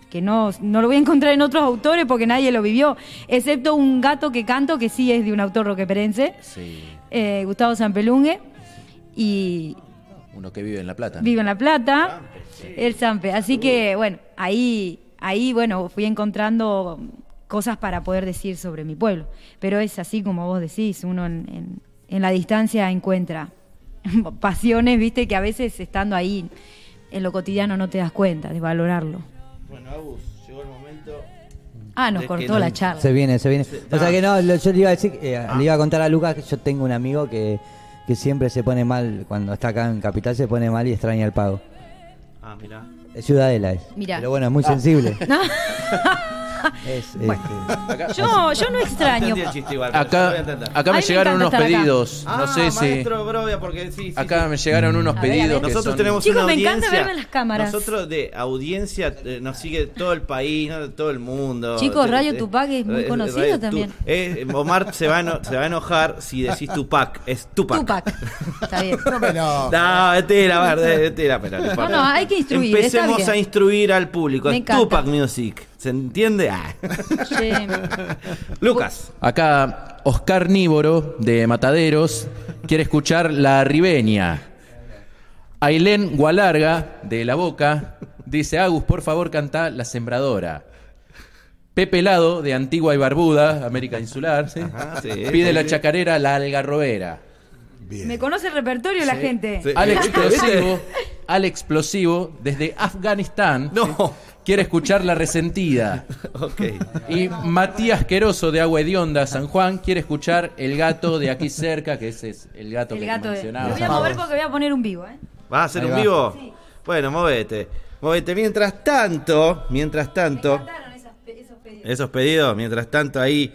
que no, no lo voy a encontrar en otros autores porque nadie lo vivió, excepto un gato que canto que sí es de un autor roqueperense, Sí. eh, Gustavo Sampelungue, y Uno que vive en La Plata. vive en La Plata, el Sampe. Así que, bueno, ahí, ahí, bueno, fui encontrando cosas para poder decir sobre mi pueblo. Pero es así como vos decís, uno en, en- en la distancia encuentra pasiones, viste, que a veces estando ahí en lo cotidiano no te das cuenta de valorarlo. Bueno, Agus, llegó el momento. Ah, nos cortó no- la charla. Se viene, se viene. O sea ah. que no, lo- yo le iba a decir, eh, le iba a contar a Lucas que yo tengo un amigo que, que siempre se pone mal, cuando está acá en Capital se pone mal y extraña el pago. Ah, mirá. Es Ciudadela es. Mirá. Pero bueno, es muy Ah. sensible. Es, Bueno. este, yo, yo no extraño. Entendí el chiste igual, pero Acá, lo voy a entender. acá me llegaron unos acá. pedidos. Ah, no sé si. maestro Brovia, porque sí, sí, Acá sí. me llegaron unos A ver, a pedidos. ver. Nosotros son- tenemos Chicos, una me audiencia. encanta verme en las cámaras. Nosotros de audiencia eh, nos sigue todo el país, ¿no? todo el mundo. Chicos, De- Radio de- Tupac es muy eh, conocido Radio Tu- también. eh, Omar se va, se va a enojar si decís Tupac. Es Tupac. Tupac. Está bien. No, no. No, mentira, verdad, mentira, pero no. No, hay que instruir, Empecemos a instruir al público. Tupac Music. ¿Se entiende? Ah. Sí. Lucas. Acá Oscar Níboro de Mataderos quiere escuchar La Ribeña. Ailén Gualarga de La Boca dice, Agus, por favor canta La Sembradora. Pepe Lado de Antigua y Barbuda, América Insular, ¿sí? Ajá, sí, pide sí, la chacarera La Algarrobera. Me conoce el repertorio la gente. Sí. Al explosivo, al explosivo desde Afganistán No. Quiere escuchar La Resentida. Ok. Y Matías Queroso de Agua Hedionda, San Juan, quiere escuchar El Gato de aquí cerca, que ese es el gato El que gato de... Lo mencionaba. voy a mover porque voy a poner un vivo, ¿eh? ¿Vas a hacer Ahí un va. vivo? Bueno, móvete. Móvete. Mientras tanto, mientras tanto, esos pedidos, mientras tanto ahí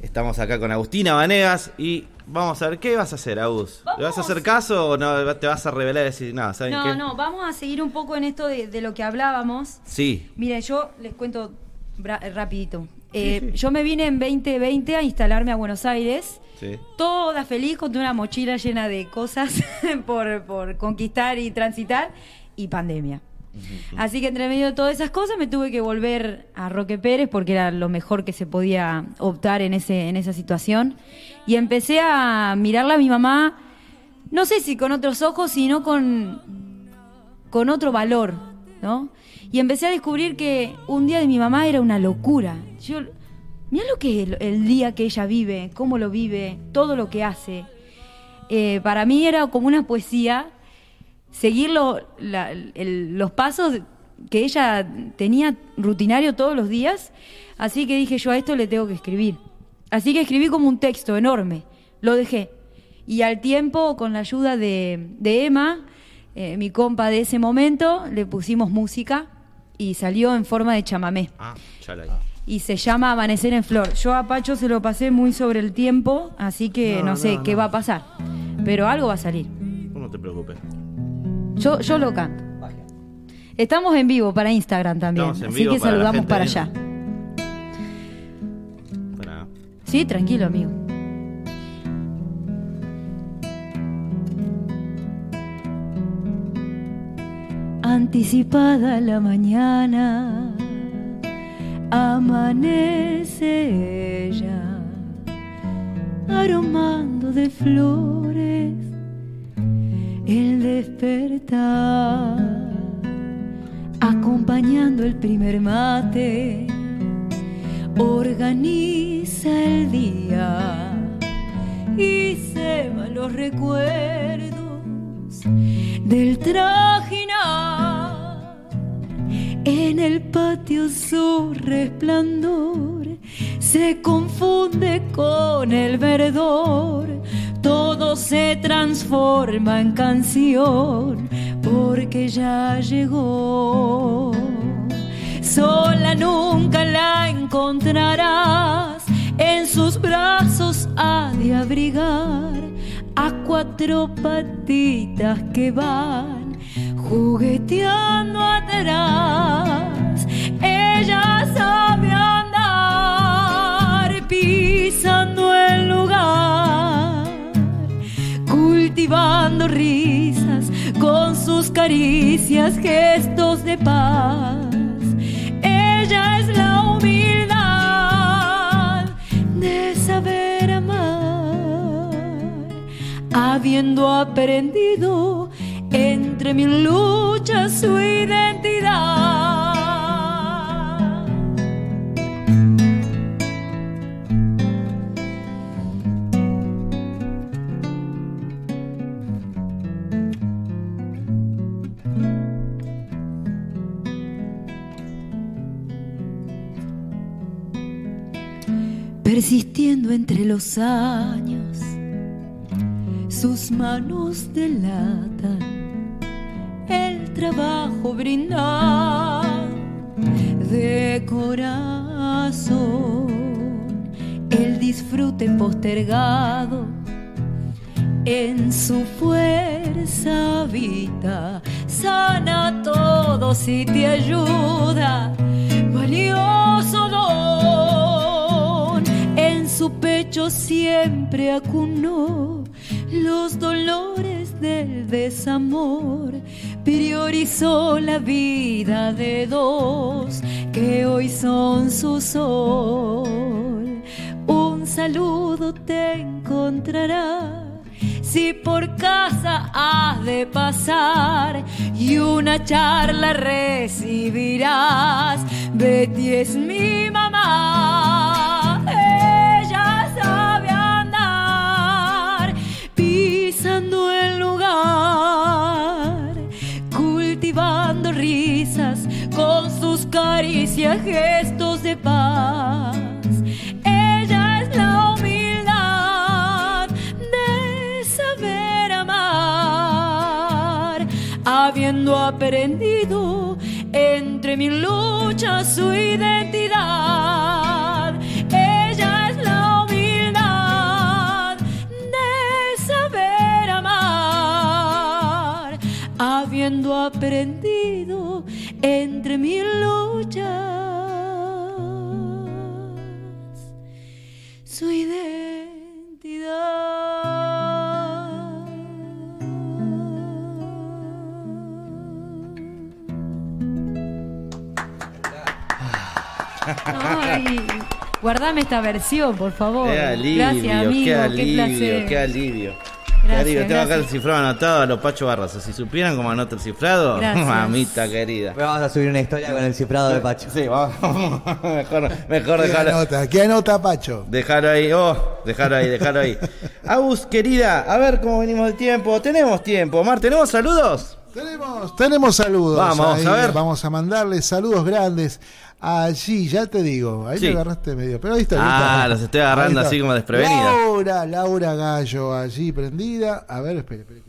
estamos acá con Agustina Vanegas y vamos a ver, ¿qué vas a hacer, Agus? ¿Le vas a hacer caso o no te vas a revelar y decir, no, ¿saben No, qué? no, vamos a seguir un poco en esto de, de lo que hablábamos. Sí. Miren, yo les cuento bra- rapidito. Eh, yo me vine en 2020 a instalarme a Buenos Aires. Sí. Toda feliz con una mochila llena de cosas por, por conquistar y transitar y pandemia. Así que entre medio de todas esas cosas me tuve que volver a Roque Pérez porque era lo mejor que se podía optar en, ese, en esa situación. Y empecé a mirarla a mi mamá, no sé si con otros ojos, sino con, con otro valor, ¿no? Y empecé a descubrir que un día de mi mamá era una locura. Yo, mira lo que es el, día que ella vive, cómo lo vive, todo lo que hace. Eh, para mí era como una poesía seguir los pasos que ella tenía rutinario todos los días. Así que dije yo a esto le tengo que escribir. Así que escribí como un texto enorme. Lo dejé. Y al tiempo, con la ayuda de, de Emma, eh, mi compa de ese momento, le pusimos música y salió en forma de chamamé. Ah. Y se llama Amanecer en Flor. Yo a Pacho se lo pasé muy sobre el tiempo, así que no, No, sé no, qué no. va a pasar. Pero algo va a salir. Vos no te preocupes. Yo, yo lo canto. Estamos en vivo para Instagram también, así que para saludamos para allá. Sí, tranquilo, amigo. Anticipada la mañana, amanece ella, aromando de flores el despertar, acompañando el primer mate, organiza el día y se van los recuerdos del trajinar. En el patio su resplandor se confunde con el verdor. Todo se transforma en canción porque ya llegó. Sola nunca la encontrarás, en sus brazos ha de abrigar a cuatro patitas que van jugueteando atrás. Ella sabe andar pisando el lugar, cultivando risas con sus caricias, gestos de paz. De saber amar, habiendo aprendido entre mil luchas su identidad. Persistiendo entre los años, sus manos delatan el trabajo brindar de corazón, el disfrute postergado en su fuerza habita, sana a todos y te ayuda, valioso don, su pecho siempre acunó los dolores del desamor, priorizó la vida de dos que hoy son su sol. Un saludo te encontrará si por casa has de pasar y una charla recibirás. Betty es mi mamá, cultivando risas con sus caricias, gestos de paz. Ella es la humildad de saber amar, habiendo aprendido entre mil luchas su identidad. Habiendo aprendido entre mil luchas su identidad. Ay, guardame esta versión, por favor. Qué alivio, Gracias, amigo. qué alivio, placer. qué alivio. Gracias, alivio. Tengo acá el gracias. cifrado anotado a los Pacho Barraza. Si supieran cómo anota el cifrado, Gracias. mamita querida. Vamos a subir una historia con el cifrado de Pacho. Sí, vamos. mejor mejor ¿Qué dejarlo. anota? ¿Qué anota, Pacho? Dejarlo ahí, oh, dejarlo ahí, dejarlo ahí. Agus, querida, a ver cómo venimos del tiempo. Tenemos tiempo. Mar, ¿tenemos saludos? Tenemos, tenemos saludos. Vamos, ahí, a ver. Vamos a mandarles saludos grandes. Allí, ya te digo, ahí Sí. te agarraste medio. Pero ahí está. ahí Ah, está. los estoy agarrando así como desprevenidos. Laura, Laura Gallo, allí prendida. A ver, espere, espere.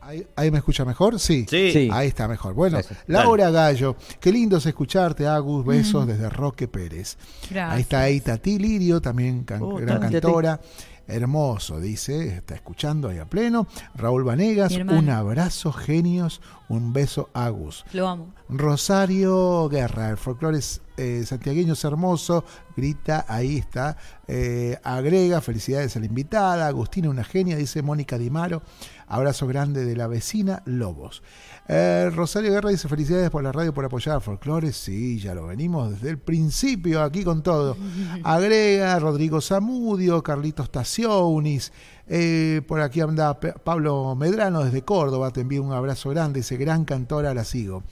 Ahí, ahí me escucha mejor? Sí. Sí. Ahí está mejor. Bueno. Laura Gallo, qué lindo es escucharte, Agus. Besos desde Roque Pérez. Gracias. Ahí está ahí Tati Lirio, también can- Oh, gran cantora. Hermoso, dice, está escuchando ahí a pleno. Raúl Vanegas, un abrazo, genios, un beso, Agus. Lo amo. Rosario Guerra, el folclore es, eh, santiagueño es hermoso, grita, ahí está, eh, agrega, felicidades a la invitada, Agustina una genia, dice Mónica Dimaro, abrazo grande de la vecina Lobos. Eh, Rosario Guerra dice felicidades por la radio por apoyar al folclore, sí, ya lo venimos desde el principio aquí con todo. Agrega Rodrigo Zamudio, Carlitos Tacionis, eh, por aquí anda Pablo Medrano desde Córdoba, te envío un abrazo grande, dice gran cantora, la sigo.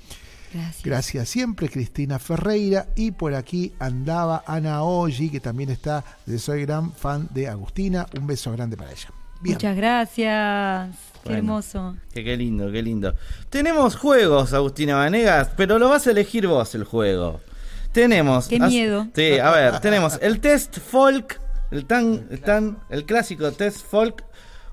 Gracias. Gracias siempre, Cristina Ferreira. Y por aquí andaba Ana Olli, que también está, de soy gran fan de Agustina. Un beso grande para ella. Bien. Muchas gracias. Qué Bueno. hermoso. Que qué lindo, qué lindo. Tenemos juegos, Agustina Vanegas, pero lo vas a elegir vos el juego. Tenemos. Qué as- miedo. Sí, a ver, tenemos el test folk, el tan, el tan, el clásico test folk,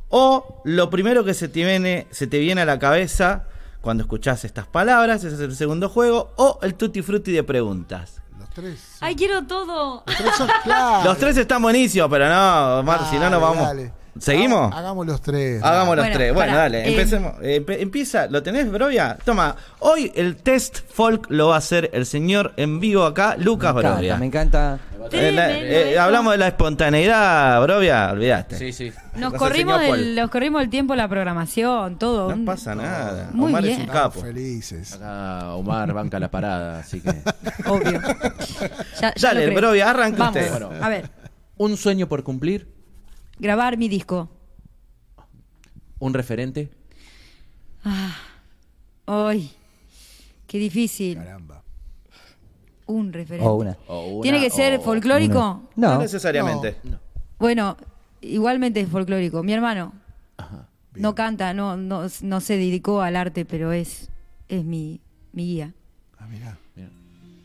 o lo primero que se te viene, se te viene a la cabeza cuando escuchás estas palabras, ese es el segundo juego, o el tutti frutti de preguntas. Los tres. Ay, quiero todo. Los tres son claros. Los tres están buenísimos, pero no, Mar, si no nos vamos. dale. ¿Seguimos? Hagamos los tres. Hagamos los Bueno, tres. Bueno, dale, eh, empecemos. Eh, empieza, ¿lo tenés, Brovia? Toma, hoy el test folk lo va a hacer el señor en vivo acá, Lucas Me encanta, Brovia. me encanta. Eh, la- eh, hablamos de la espontaneidad, Brovia, olvidaste. Sí, sí. Nos corrimos, del, nos corrimos el tiempo, la programación, todo. No pasa nada. Muy Omar es bien. un capo. Felices. Acá Omar banca la parada, así que. Obvio. Ya- ya Dale. Brovia, arranca Vamos, usted. Bueno. A ver, Un sueño por cumplir, grabar mi disco. un referente, Ay, qué difícil. Caramba. Un referente. O una. o una, ¿Tiene que ser o- folclórico? No, No. necesariamente. Bueno, igualmente es folclórico. Mi hermano no canta, no, no, no se dedicó al arte, pero es, es mi, mi guía. Ah, mirá. Mira,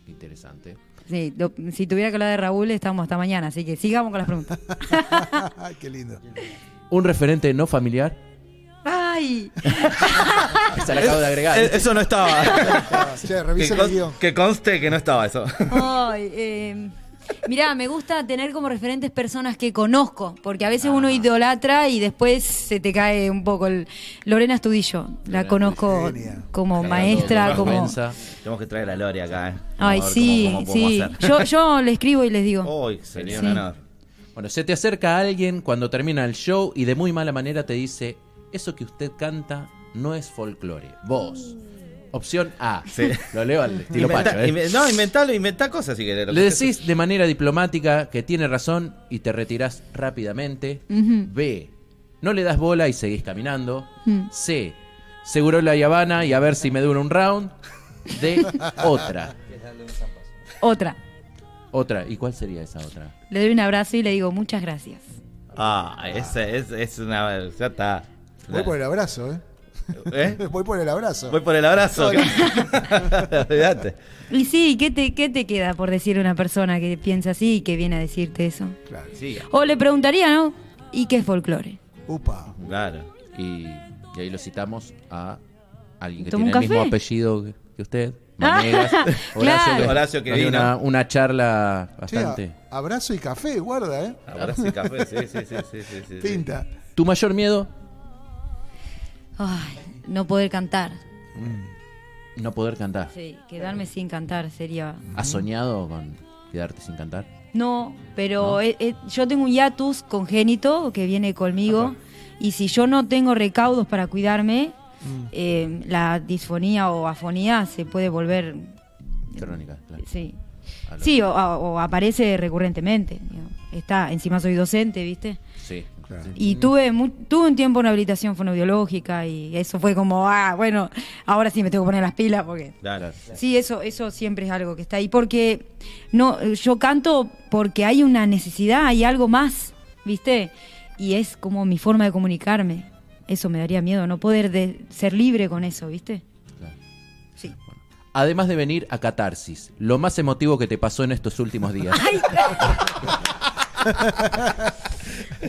Interesante. Sí, lo- si tuviera que hablar de Raúl, estamos hasta mañana, así que sigamos con las preguntas. Qué lindo. Un referente no familiar. ¡Ay! Se la acabo de agregar. Eso no estaba. Che, que, el con- guion. que conste que no estaba eso. Ay, eh, mirá, me gusta tener como referentes personas que conozco, porque a veces uno idolatra y después se te cae un poco. El... Lorena Estudillo, la conozco como maestra, como... Tenemos que traer a Lori acá, ¿eh? Ay, sí, cómo- cómo podemos sí. Yo, yo le escribo y les digo. Uy, sería Sí. un honor. Bueno, se te acerca alguien cuando termina el show y de muy mala manera te dice: Eso que usted canta no es folclore. Vos. Opción A. Sí. Lo leo al estilo Inventa- Pacho, ¿eh? inve- no, inventalo, inventá cosas si querés. lo Le que decís de manera diplomática que tiene razón y te retirás rápidamente. Ujú. B. No le das bola y seguís caminando. Mm. C. Seguro la Habana y a ver si me dura un round. D. Otra. Otra. Otra. ¿Y cuál sería esa otra? Le doy un abrazo y le digo muchas gracias. Ah, ese es, es una. Ya está. Voy por el abrazo, ¿eh? ¿Eh? Voy por el abrazo. Voy por el abrazo. Olvídate. Y sí, ¿qué te, ¿qué te queda por decir una persona que piensa así y que viene a decirte eso? Claro. Sí, O le preguntaría, ¿no? ¿Y qué es folclore? Upa. claro. Y, y ahí lo citamos a alguien que ¿Toma tiene el mismo apellido que usted. Ah, Manegas. claro. que- Horacio que vino. una, una charla bastante. abrazo y café, guarda, ¿eh? Abrazo y café, sí, sí, sí, sí, sí, sí. Pinta. ¿Tu mayor miedo? Ay, no poder cantar. No poder cantar. Sí, quedarme sin cantar sería... ¿Has soñado con quedarte sin cantar? No, pero eh, eh, yo tengo un hiatus congénito que viene conmigo y si yo no tengo recaudos para cuidarme, eh, la disfonía o afonía se puede volver... Crónica, claro. Sí, sí o, o- aparece recurrentemente. Está, encima soy docente, ¿viste? Sí. Claro. Y tuve, mu- tuve un tiempo una habilitación fonobiológica y eso fue como, ah, bueno, ahora sí me tengo que poner las pilas porque... Claro. Sí, eso, eso siempre es algo que está ahí. Porque no, yo canto porque hay una necesidad, hay algo más, ¿viste? Y es como mi forma de comunicarme. Eso me daría miedo, no poder de- ser libre con eso, ¿viste? Claro. Sí. Además de venir a Catarsis, lo más emotivo que te pasó en estos últimos días. Ay,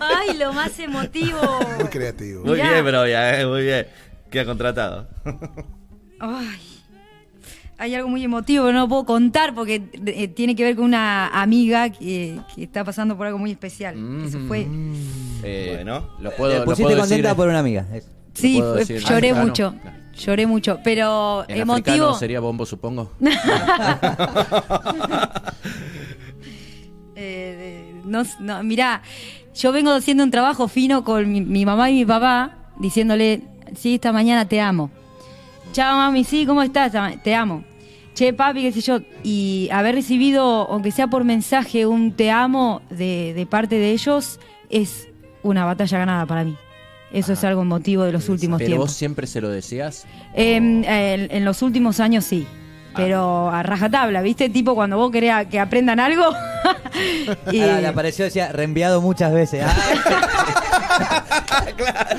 Ay, lo más emotivo. Muy creativo. Muy Mirá. bien, bro, ya, eh, muy bien. Queda contratado. Ay. Hay algo muy emotivo que no lo puedo contar porque eh, tiene que ver con una amiga que, que está pasando por algo muy especial. Eso fue. Eh, Bueno. lo puedo, Te lo pusiste puedo contenta decir- por una amiga. Es- Sí, fue- lloré africano? mucho. Lloré mucho, pero En emotivo. africano sería bombo, supongo. Eh, no, no, mirá, yo vengo haciendo un trabajo fino con mi, mi mamá y mi papá, diciéndole, sí, esta mañana te amo. Chao, mami, sí, ¿cómo estás? Te amo. Che, papi, qué sé yo. Y haber recibido, aunque sea por mensaje, un te amo de, de parte de ellos, es una batalla ganada para mí. Eso es algo emotivo de los últimos Pero vos tiempos. siempre se lo decías. En, en los últimos años sí. Pero a rajatabla, ¿viste? Tipo cuando vos querés a- que aprendan algo. y- Ahora le apareció, decía, reenviado muchas veces. Ah,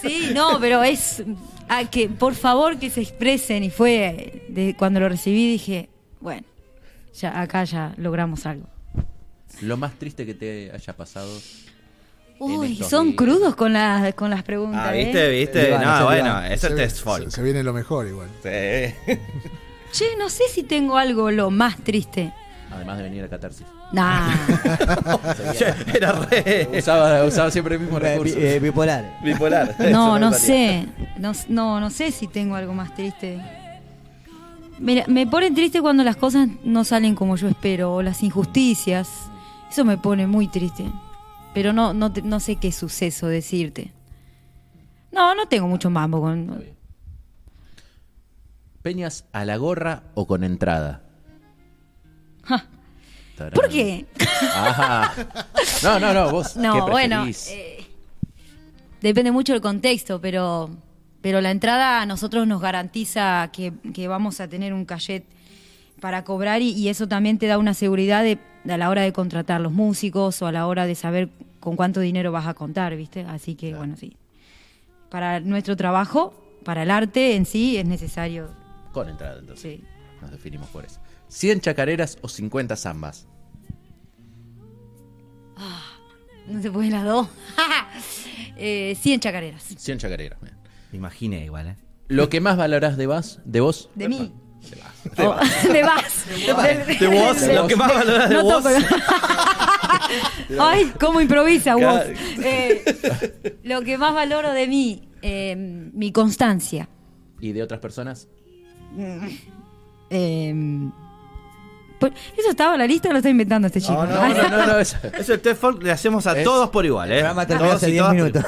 Sí, no, pero es ah, que por favor que se expresen y fue de, cuando lo recibí dije, bueno, ya acá ya logramos algo. Lo más triste que te haya pasado. Uy, son días. crudos con las con las preguntas. Ah, ¿eh? ¿viste? ¿Viste? No, bueno, Iván. es test folk. se viene lo mejor igual. Sí. Che, no sé si tengo algo lo más triste. Además de venir a Catarsis. Nah. Che, Era re. Usaba, usaba siempre el mismo recurso. Eh, bipolar. Bipolar. No, Eso no sé. No, no, no sé si tengo algo más triste. Mira, me pone triste cuando las cosas no salen como yo espero, o las injusticias. Eso me pone muy triste. Pero no, no, no sé qué suceso decirte. No, no tengo mucho mambo con. ¿Peñas a la gorra o con entrada? Ja. ¿Por qué? No, no, no, vos. No, ¿qué bueno, eh, depende mucho del contexto, pero, pero la entrada a nosotros nos garantiza que, que vamos a tener un cachet para cobrar y, y eso también te da una seguridad de, a la hora de contratar los músicos o a la hora de saber con cuánto dinero vas a contar, ¿viste? Así que, bueno, sí. Para nuestro trabajo, para el arte en sí, es necesario. Con entrada, entonces. Sí. Nos definimos por eso. ¿100 chacareras o 50 zambas? No se pueden las dos. eh, 100 chacareras. 100 chacareras. bien. Me imaginé igual, ¿eh? ¿Lo que más valorás de, vas, de vos? De mí. De Oh, de vas. De vos, lo que más valorás de toco. Ay, cómo improvisa vos. Eh, lo que más valoro de mí, eh, mi constancia. ¿Y de otras personas? Eh, pues, ¿Eso estaba en la lista o lo está inventando este chico? No, no, no, no, no, eso, eso el test folk le hacemos a Es- todos por igual, ¿eh? El programa terminó Todos hace y 10 todas. minutos.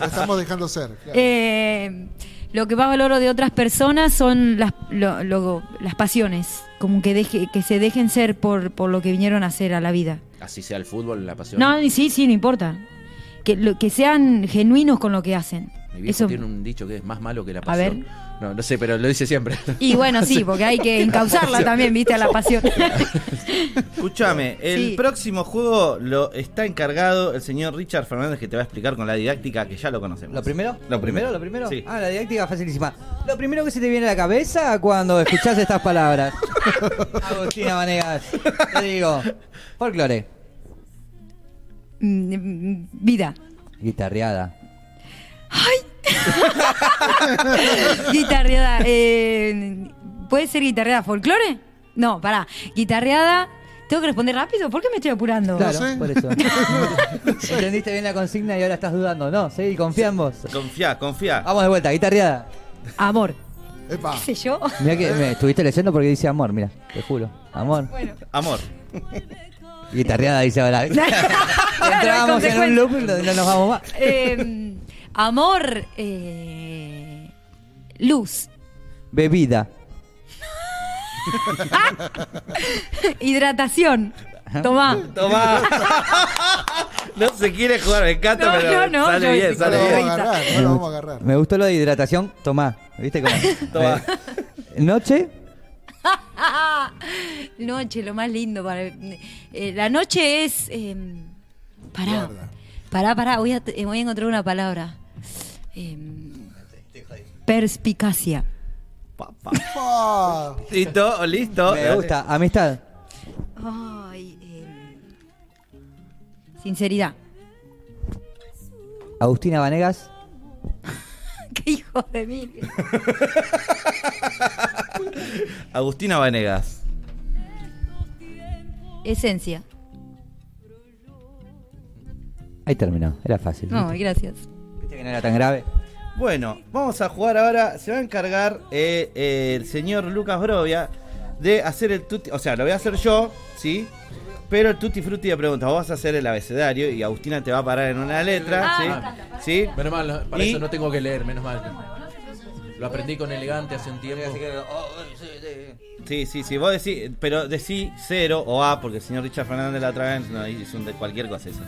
Lo estamos dejando ser. claro. Eh, lo que más valoro de otras personas son las, lo- lo- las pasiones, como que, deje, que se dejen ser por, por lo que vinieron a hacer a la vida. Así sea el fútbol, la pasión. No, sí, sí, no importa. Que, lo, que sean genuinos con lo que hacen. Mi viejo Eso, tiene un dicho que es más malo que la A pasión. ver. No, no sé, pero lo dice siempre. Y bueno, sí, porque hay que encauzarla también, viste, a la pasión. Escúchame, el Sí. próximo juego lo está encargado el señor Richard Fernández que te va a explicar con la didáctica que ya lo conocemos. ¿Lo primero? Lo primero. ¿Lo primero? Sí. Ah, la didáctica facilísima. Lo primero que se te viene a la cabeza cuando escuchás estas palabras. Agustina Vanegas. Te digo. Folclore. Mm, mm, Vida. Guitarreada. Guitarreada. eh, ¿Puede ser guitarreada folclore? No, pará. Guitarreada. ¿Tengo que responder rápido? ¿Por qué me estoy apurando? Claro, sé. por eso. Entendiste bien la consigna y ahora estás dudando. No, seguí, confía en vos. Confía, confía. Vamos de vuelta, guitarreada. Amor. Epa. ¿Qué sé yo? Mira que me estuviste leyendo porque dice amor, mira, te juro. Amor. Bueno. Amor. Guitarreada dice ahora. Claro, Entramos en un loop y no no nos vamos más. Eh, amor. eh, luz. Bebida. Hidratación. Tomá. Toma. no se quiere jugar, me encanta, No, pero no, no, sale bien, No sale lo bien. vamos a agarrar, no lo vamos a agarrar. Me gustó lo de hidratación. Tomá. ¿Viste cómo? Tomá. Eh, Noche. Noche, lo más lindo. Para, eh, la noche es. eh, pará. Guarda. Pará, pará. Voy a, voy a encontrar una palabra. Eh, perspicacia. Pa. Listo, listo. Me gusta. Amistad. Ay, eh, sinceridad. Agustina Vanegas. Qué hijo de mil. Agustina Vanegas. Esencia. Ahí terminó. Era fácil. No, gracias. ¿Viste que no era tan grave? Bueno, vamos a jugar ahora. Se va a encargar eh, eh, el señor Lucas Brovia de hacer el tutti. O sea, lo voy a hacer yo, ¿sí? Pero el tutti frutti de preguntas. Vos vas a hacer el abecedario y Agustina te va a parar en una letra, Ah, ¿sí? ¿Sí? Menos mal, para Y- eso no tengo que leer, menos mal. Lo aprendí con elegante hace un tiempo. Sí, sí, sí. Vos decís, pero decí cero o A, porque el señor Richard Fernández la otra vez no, hizo un de cualquier cosa eso.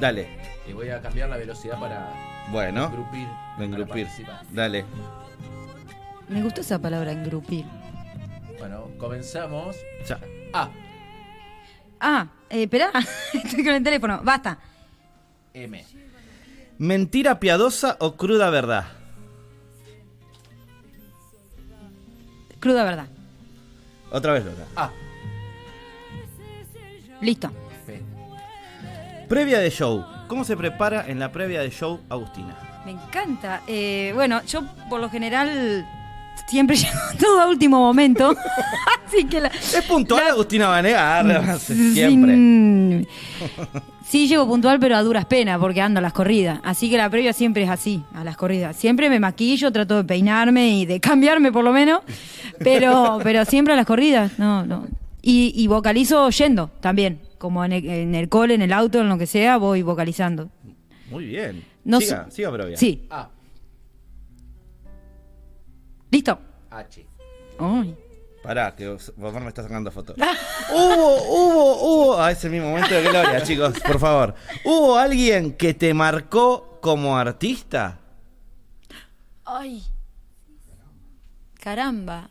Dale. Y voy a cambiar la velocidad para Bueno. engrupir. Engrupir. Dale. Me gustó esa palabra, engrupir. Bueno, comenzamos. Ya. A. Ah, eh, esperá. Estoy con el teléfono. Basta. M. ¿Mentira piadosa o cruda verdad? Cruda verdad. Otra vez, Lola. A. Listo. Previa de show. ¿Cómo se prepara en la previa de show, Agustina? Me encanta. Eh, bueno, yo por lo general siempre llego todo a último momento. Así que la, Es puntual Agustina Vanega, sin- siempre. Sí, llego puntual, pero a duras penas, porque ando a las corridas. Así que la previa siempre es así, a las corridas. Siempre me maquillo, trato de peinarme y de cambiarme por lo menos, pero, pero siempre a las corridas, no, no. Y, y vocalizo yendo también, como en el, en el cole, en el auto, en lo que sea, voy vocalizando. Muy bien. No siga, sé- siga, pero bien. Sí. Ah, ¿Listo? H. Ay. Pará, que vos vos me estás sacando fotos. hubo, hubo, hubo. Ah, es el mismo momento de gloria, chicos, por favor. ¿Hubo alguien que te marcó como artista? Ay. Caramba.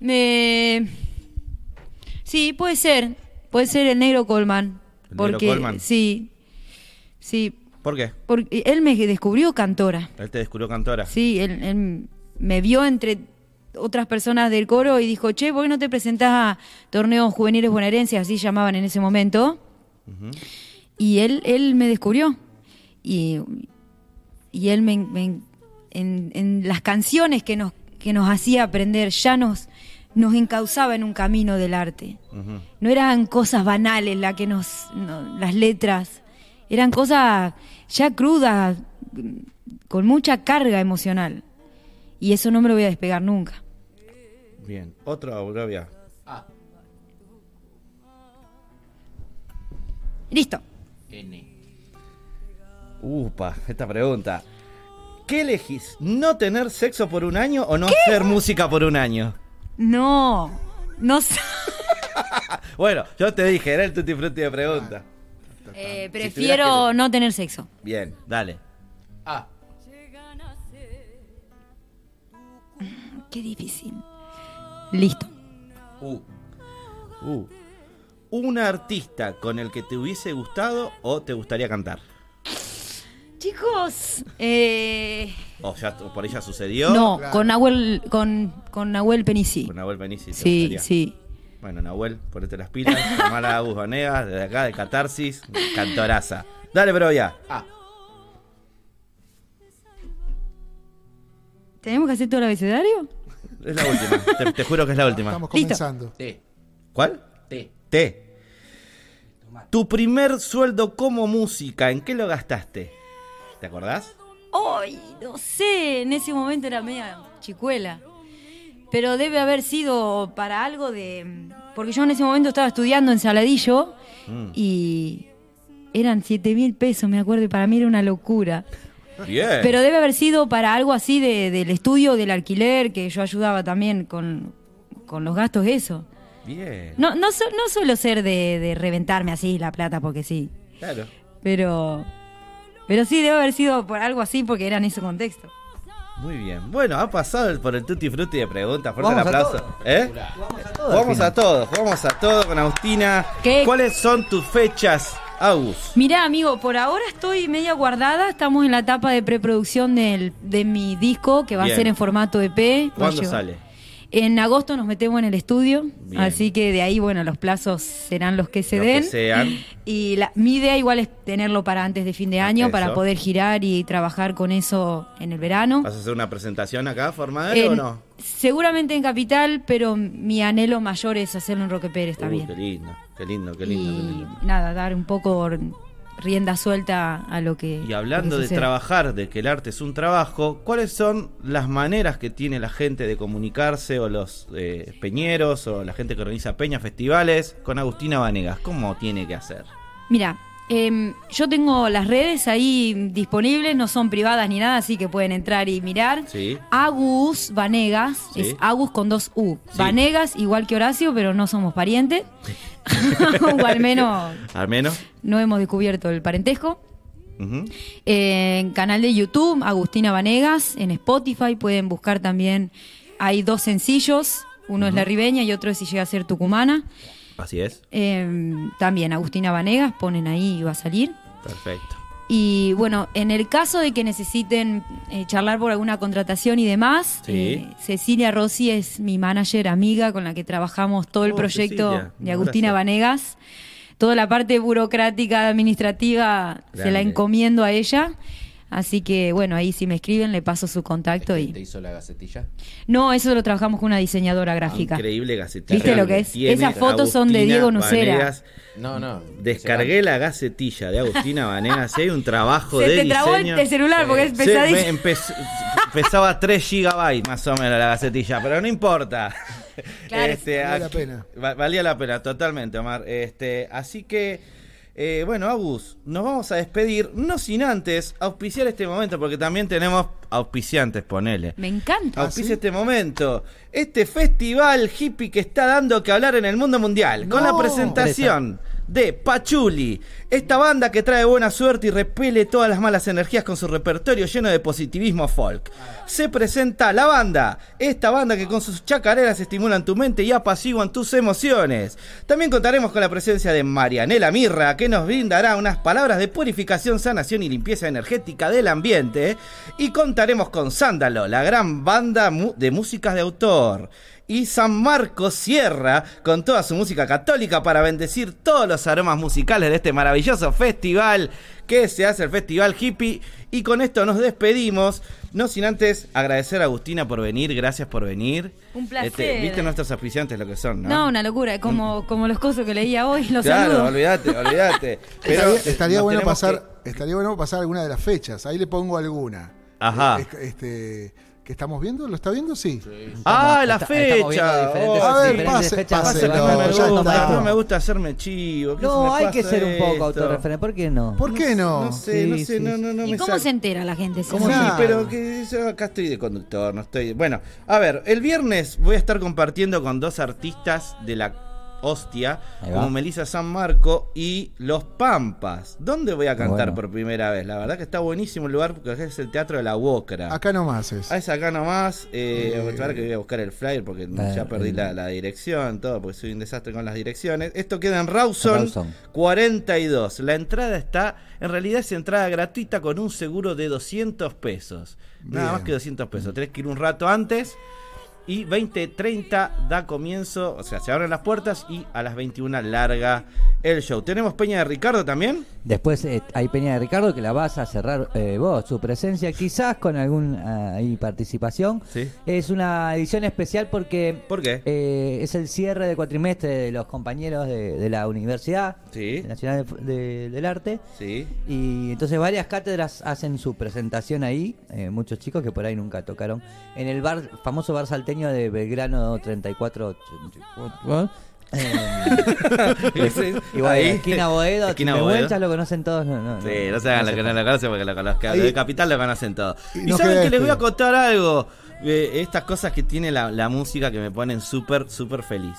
Me... Sí, puede ser. Puede ser el negro Coleman. ¿El negro porque Coleman? sí. Sí, ¿Por qué? porque él me descubrió cantora. Él te descubrió cantora. Sí, él, él me vio entre otras personas del coro y dijo, che, ¿por qué no te presentás a torneos juveniles bonaerenses? Así llamaban en ese momento. Y él, él me descubrió. Y, y él me, me- en, en las canciones que nos, que nos hacía aprender ya nos, nos encauzaba en un camino del arte. No eran cosas banales la que nos, no, las letras, eran cosas ya crudas, con mucha carga emocional. Y eso no me lo voy a despegar nunca. Bien. Otro, Gloria. Listo. N. Upa, esta pregunta. ¿Qué elegís? ¿No tener sexo por un año o no hacer música por un año? No, no sé. Bueno, yo te dije, era el tutti frutti de pregunta. Eh, prefiero no tener sexo. Bien, dale. A. Qué difícil. Listo. U. Uh. ¿Un artista con el que te hubiese gustado o te gustaría cantar? Chicos, eh, ¿O ya por ella sucedió? no, con Nahuel, con, con Nahuel Penici. Con Nahuel Benici. te Sí, gustaría. sí. Bueno, Nahuel, ponete las pilas. Llamar a Agus Vanegas, desde acá, de Catarsis, cantoraza. Dale, bro, ya. A. ¿Tenemos que hacer todo el abecedario? Es la última. te, te juro que es la última. Estamos comenzando. T. ¿Cuál? T. T. Tu primer sueldo como música, ¿en qué lo gastaste? ¿Te acordás? Ay, no sé, en ese momento era media chicuela. Pero debe haber sido para algo de... Porque yo en ese momento estaba estudiando en Saladillo Mm. y eran 7 mil pesos, me acuerdo, y para mí era una locura. Bien. Pero debe haber sido para algo así de, del estudio, del alquiler, que yo ayudaba también con, con los gastos, eso. Bien. No, no, su- no suelo ser de, de reventarme así la plata, porque sí. Claro. Pero, pero sí debe haber sido por algo así, porque era en ese contexto. Muy bien. Bueno, ha pasado por el tutti frutti de preguntas. Fuerte el Vamos a aplauso. todo. ¿Eh? Vamos a todo, vamos a todo con Agustina. ¿Qué? ¿Cuáles son tus fechas, Agus? Mirá, amigo, por ahora estoy media guardada. Estamos en la etapa de preproducción del, de mi disco, que va Bien. a ser en formato EP. A ¿Cuándo llevar- sale? En agosto nos metemos en el estudio, Bien. así que de ahí, bueno, los plazos serán los que se Lo que den. sean. Y la- mi idea igual es tenerlo para antes de fin de año, Eso. para poder girar y trabajar con eso en el verano. ¿Vas a hacer una presentación acá, formal En- o no? Seguramente en Capital, pero mi anhelo mayor es hacerlo en Roque Pérez Uh, también. qué lindo, qué lindo, qué lindo. qué y lindo. nada, dar un poco rienda suelta a lo que. Y hablando que de trabajar, de que el arte es un trabajo, ¿cuáles son las maneras que tiene la gente de comunicarse o los eh, peñeros o la gente que organiza peñas, festivales con Agustina Vanegas? ¿Cómo tiene que hacer? Mira, em, yo tengo las redes ahí disponibles, no son privadas ni nada, así que pueden entrar y mirar. Sí. Agus Vanegas, Sí. es Agus con dos U. Sí. Vanegas, igual que Horacio, pero no somos parientes. o al menos Al menos. no hemos descubierto el parentesco. Eh, En canal de YouTube, Agustina Vanegas, en Spotify pueden buscar también, hay dos sencillos, uno es La Ribeña y otro es Si llega a ser Tucumana. Así es. Eh, también Agustina Vanegas, ponen ahí y va a salir. Perfecto. Y bueno, en el caso de que necesiten eh, charlar por alguna contratación y demás, Sí. eh, Cecilia Rossi es mi manager, amiga, con la que trabajamos todo el Oh, proyecto Cecilia, de Agustina gracias. Vanegas. Toda la parte burocrática, administrativa, se la encomiendo a ella. Así que bueno, ahí si me escriben le paso su contacto ¿Te y... hizo la gacetilla? No, eso lo trabajamos con una diseñadora gráfica. Increíble gacetilla. ¿Viste lo que es? Esas fotos son de Diego Nucera. No, no. Descargué la gacetilla de Agustina Vanegas. y hay un trabajo Se de te trabó el- diseño. el celular porque es Se- pesadísimo. pesaba 3 gigabytes más o menos la gacetilla, pero no importa. Claro, Este, valía la pena. va- valía la pena, totalmente, Omar. Este, así que, eh, bueno, Agus, nos vamos a despedir, no sin antes auspiciar este momento, porque también tenemos auspiciantes, ponele. Me encanta. Auspicia este momento. Este festival hippie que está dando que hablar en el mundo mundial. Con la presentación de Pachuli. Esta banda que trae buena suerte y repele todas las malas energías con su repertorio lleno de positivismo folk. Se presenta la banda. Esta banda que con sus chacareras estimulan tu mente y apaciguan tus emociones. También contaremos con la presencia de Marianela Mirra, que nos brindará unas palabras de purificación, sanación y limpieza energética del ambiente. Y contaremos con Sándalo, la gran banda de músicas de autor. Y San Marcos Sierra con toda su música católica para bendecir todos los aromas musicales de este maravilloso festival que se hace el Festival Hippie. Y con esto nos despedimos, no sin antes agradecer a Agustina por venir, gracias por venir. Un placer. Este, Viste nuestros auspiciantes lo que son, ¿no? No, una locura, como, como los cosos que leía hoy, los claro, saludo. olvídate, olvídate. Pero estaría bueno pasar, estaría bueno pasar alguna de las fechas. Ahí le pongo alguna. Ajá. Este, ¿que estamos viendo? ¿Lo está viendo? Sí. Ah, la Está- fecha. Oh, A ver, pase- no me ya gusta, está. no me gusta hacerme chivo. ¿qué se No, hay que ser un poco esto? autorreferente. ¿Por qué no? ¿Por qué no? No sé, no sé, sí, no, no, no ¿Y me cómo sale. se entera la gente? ¿Cómo Sí. Pero que yo acá estoy de conductor, no estoy. Bueno, a ver, el viernes voy a estar compartiendo con dos artistas de la hostia, como Melissa San Marco y Los Pampas. ¿Dónde voy a cantar Bueno. por primera vez? La verdad que está buenísimo el lugar porque es el Teatro de la Wocra. Acá nomás es. Ah, es acá nomás. Eh, Eh. ahora que voy a buscar el flyer porque ya Eh, perdí el- la, la dirección, todo, porque soy un desastre con las direcciones. Esto queda en Rawson, Rawson. 42. La entrada está, en realidad es entrada gratuita con un seguro de 200 pesos. Nada Bien. más que 200 pesos. Tenés que ir un rato antes. Y 20.30 da comienzo, o sea, se abren las puertas y a las 21 larga el show. ¿Tenemos Peña de Ricardo también? Después eh, hay Peña de Ricardo que la vas a cerrar eh, vos, su presencia quizás con alguna ahí participación. Sí. Es una edición especial porque ¿Por qué? eh, es el cierre de cuatrimestre de los compañeros de, de la Universidad Sí. Nacional de- de- del Arte. Sí. Y entonces varias cátedras hacen su presentación ahí, eh, muchos chicos que por ahí nunca tocaron, en el bar famoso bar salteño de Belgrano 34. Eh, Ahí. esquina Boedo, Esquina Boedo. lo conocen todos. No, no, Sí, no, no se hagan no lo que no lo conocen porque lo conozcan. Ahí- Los de Capital lo conocen todo. Y saben que les voy a este. contar algo. Eh, estas cosas que tiene la, la música que me ponen súper, súper feliz.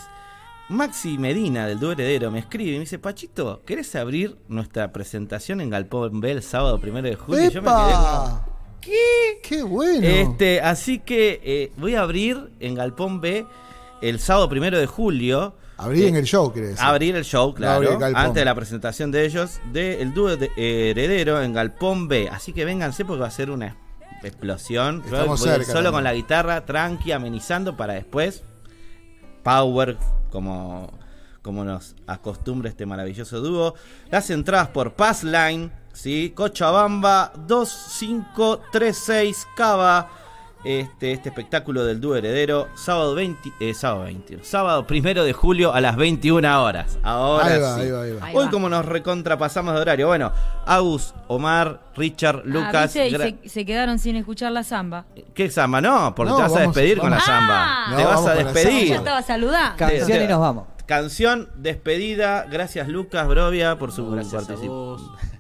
Maxi Medina del Dúo Heredero me escribe y me dice, Pachito, ¿querés abrir nuestra presentación en Galpón B el sábado primero de julio? Y yo me quedé. ¿Qué? ¡Qué bueno! este, así que eh, voy a abrir en Galpón B el sábado primero de julio. Abrir Eh, en el show, ¿crees? Abrir el show, claro, el antes de la presentación de ellos, del dúo de Heredero en Galpón B. Así que vénganse porque va a ser una explosión. Estamos cerca solo también. con la guitarra, tranqui, amenizando para después. Power, como, como nos acostumbra este maravilloso dúo. Las entradas por Passline, ¿sí? Cochabamba 2536 Cava. Este, este espectáculo del dúo heredero, sábado 20, eh, sábado 20, sábado primero de julio a las 21 horas. Ahora Ahí va, sí. ahí va, ahí va. Ahí Hoy va. como nos recontrapasamos de horario. Bueno, Agus, Omar, Richard, Ah, Lucas. ¿viste? Y gra- se, se quedaron sin escuchar la samba. ¿Qué samba? No, porque No, te vas a vamos- despedir con la samba. Ah. te No, vas a despedir. Ya estaba saludada. Canción Te- y nos vamos. Canción, despedida. Gracias Lucas Brovia por su Gracias a participación.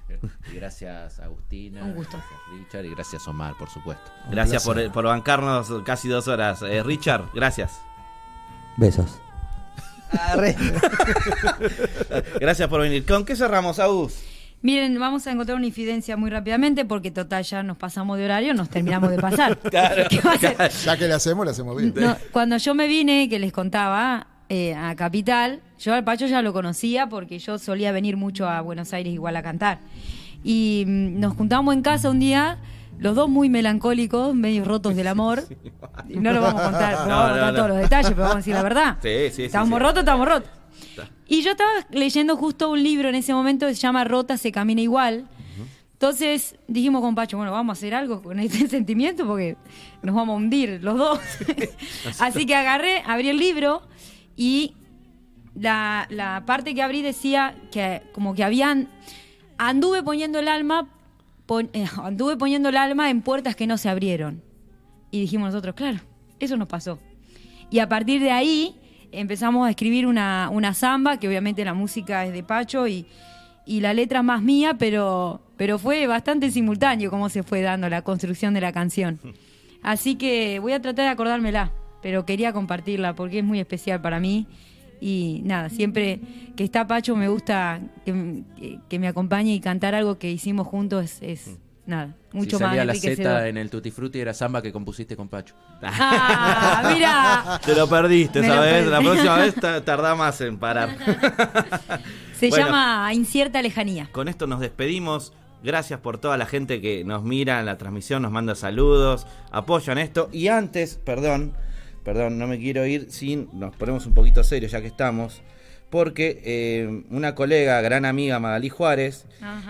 Gracias Agustina. Un gusto. Gracias Richard y gracias Omar, por supuesto. Gracias por, bancarnos casi dos horas. Eh, Richard, gracias. Besos. Gracias por venir. ¿Con qué cerramos, Agus? Miren, vamos a encontrar una infidencia muy rápidamente porque total ya nos pasamos de horario, nos terminamos de pasar. Claro, ¿Qué va a ser? Ya que le hacemos, le hacemos bien. No, cuando yo me vine, que les contaba, eh, a Capital, yo al Pacho ya lo conocía porque yo solía venir mucho a Buenos Aires igual a cantar. Y mm, nos juntamos en casa un día, los dos muy melancólicos, medio rotos del amor. Y no lo vamos a contar, no, No, vamos a contar no. todos los detalles, pero vamos a decir la verdad. Sí, sí, sí, Estamos sí. rotos, estamos rotos. Y yo estaba leyendo justo un libro en ese momento que se llama Rota se camina igual. Entonces dijimos con Pacho, bueno, vamos a hacer algo con este sentimiento porque nos vamos a hundir los dos. Así que agarré, abrí el libro y la, la parte que abrí decía que como que habían... Anduve poniendo el alma, pon- eh, anduve poniendo el alma en puertas que no se abrieron. Y dijimos nosotros, claro, eso nos pasó. Y a partir de ahí empezamos a escribir una, una samba, que obviamente la música es de Pacho y, y la letra más mía, pero, pero fue bastante simultáneo cómo se fue dando la construcción de la canción. Así que voy a tratar de acordármela, pero quería compartirla porque es muy especial para mí. Y nada, siempre que está Pacho me gusta que, que- que me acompañe y cantar algo que hicimos juntos es, es, nada, mucho si más salía la enriquecedor. Z en el Tutti Frutti era samba que compusiste con Pacho. Ah, mira. Te lo perdiste, Me lo ¿sabes? perdí. La próxima vez ta- tardá más en parar. Se Bueno. llama Incierta Lejanía. Con esto nos despedimos. Gracias por toda la gente que nos mira en la transmisión, nos manda saludos, apoyan esto. Y antes, perdón, perdón, no me quiero ir sin. Nos ponemos un poquito serios ya que estamos. Porque eh, una colega, gran amiga Magalí Juárez,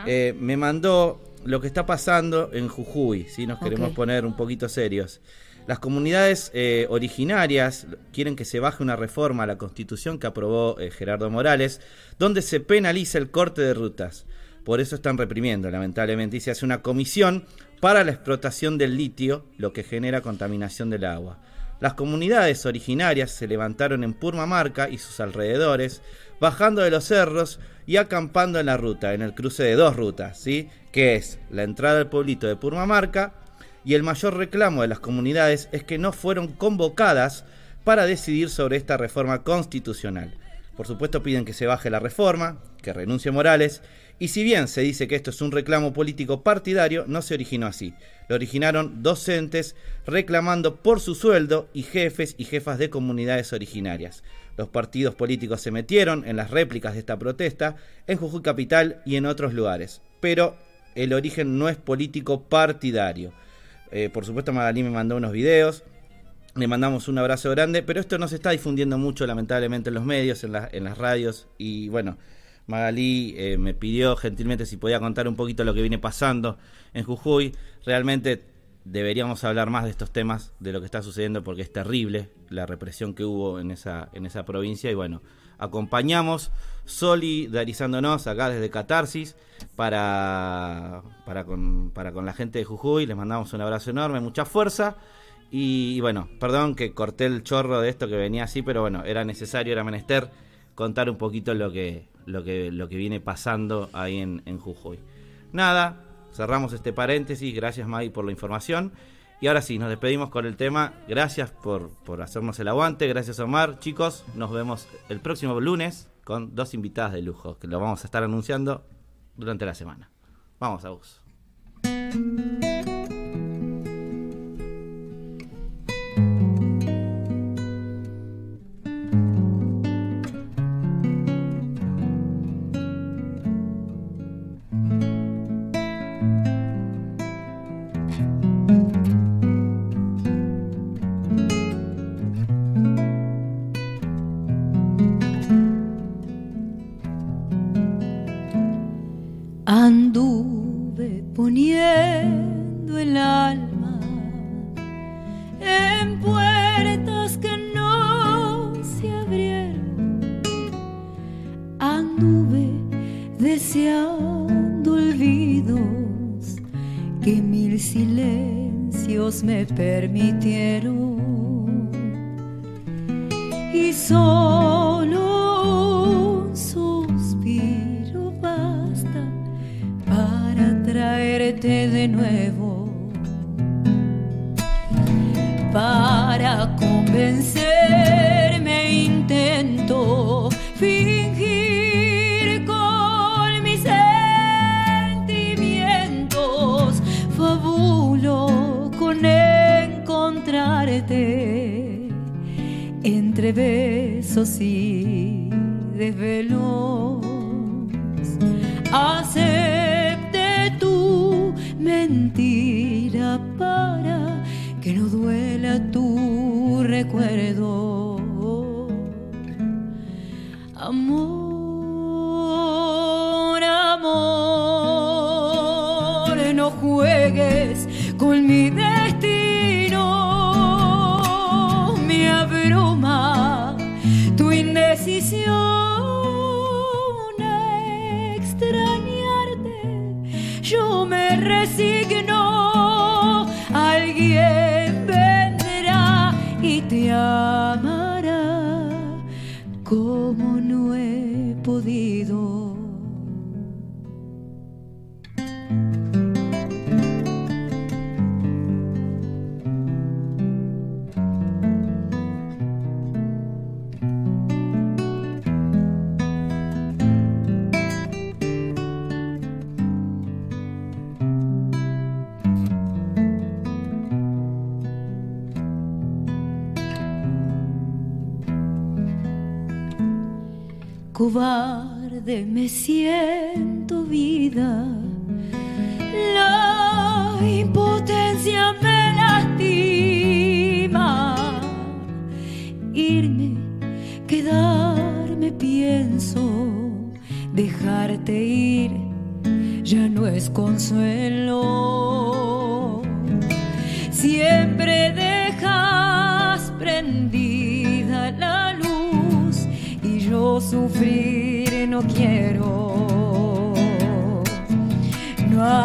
eh, me mandó lo que está pasando en Jujuy. Si nos queremos poner un poquito serios. Las comunidades eh, originarias quieren que se baje una reforma a la constitución que aprobó eh, Gerardo Morales, donde se penaliza el corte de rutas. Por eso están reprimiendo, lamentablemente, y se hace una comisión para la explotación del litio, lo que genera contaminación del agua. Las comunidades originarias se levantaron en Purmamarca y sus alrededores, bajando de los cerros y acampando en la ruta, en el cruce de dos rutas, ¿sí? que es la entrada al pueblito de Purmamarca y el mayor reclamo de las comunidades es que no fueron convocadas para decidir sobre esta reforma constitucional. Por supuesto piden que se baje la reforma, que renuncie Morales, y si bien se dice que esto es un reclamo político partidario, no se originó así. Lo originaron docentes reclamando por su sueldo y jefes y jefas de comunidades originarias. Los partidos políticos se metieron en las réplicas de esta protesta en Jujuy Capital y en otros lugares, pero el origen no es político partidario. Eh, por supuesto, Magalí me mandó unos videos. Le mandamos un abrazo grande, pero esto no se está difundiendo mucho, lamentablemente, en los medios, en, en las radios. Y bueno, Magalí eh, me pidió gentilmente si podía contar un poquito lo que viene pasando en Jujuy. Realmente deberíamos hablar más de estos temas, de lo que está sucediendo, porque es terrible la represión que hubo en esa, en esa provincia. Y bueno, acompañamos solidarizándonos acá desde Catarsis para, para, con, para con la gente de Jujuy. Les mandamos un abrazo enorme, mucha fuerza. Y, bueno, perdón que corté el chorro de esto que venía así, pero bueno, era necesario, era menester contar un poquito lo que, lo que, lo que viene pasando ahí en, en Jujuy. Nada, cerramos este paréntesis. Gracias, Maggie, por la información. Y ahora sí, nos despedimos con el tema. Gracias por, por hacernos el aguante. Gracias, Omar. Chicos, nos vemos el próximo lunes con dos invitadas de lujo, que lo vamos a estar anunciando durante la semana. Vamos a vos. Cobarde me siento vida, la impotencia me lastima. Irme, quedarme pienso, dejarte ir ya no es consuelo.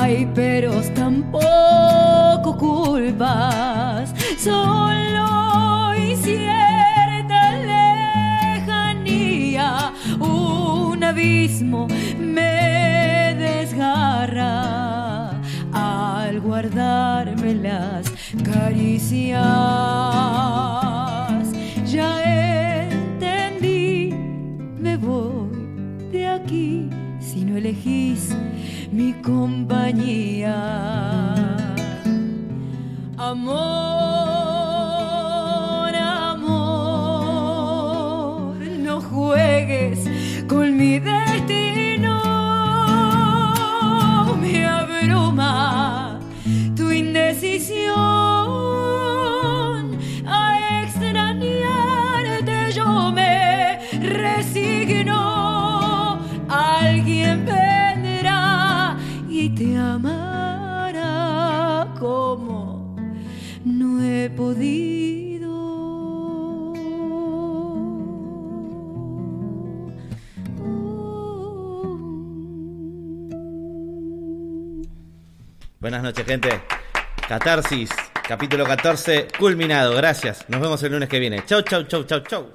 Hay peros tampoco culpas, solo y cierta lejanía, un abismo me desgarra al guardarme las caricias. Ya entendí, me voy de aquí si no elegís mi compañía. Amor, Buenas noches, gente. Catarsis, capítulo 14, culminado. Gracias. Nos vemos el lunes que viene. Chau, chau, chau, chau, chau.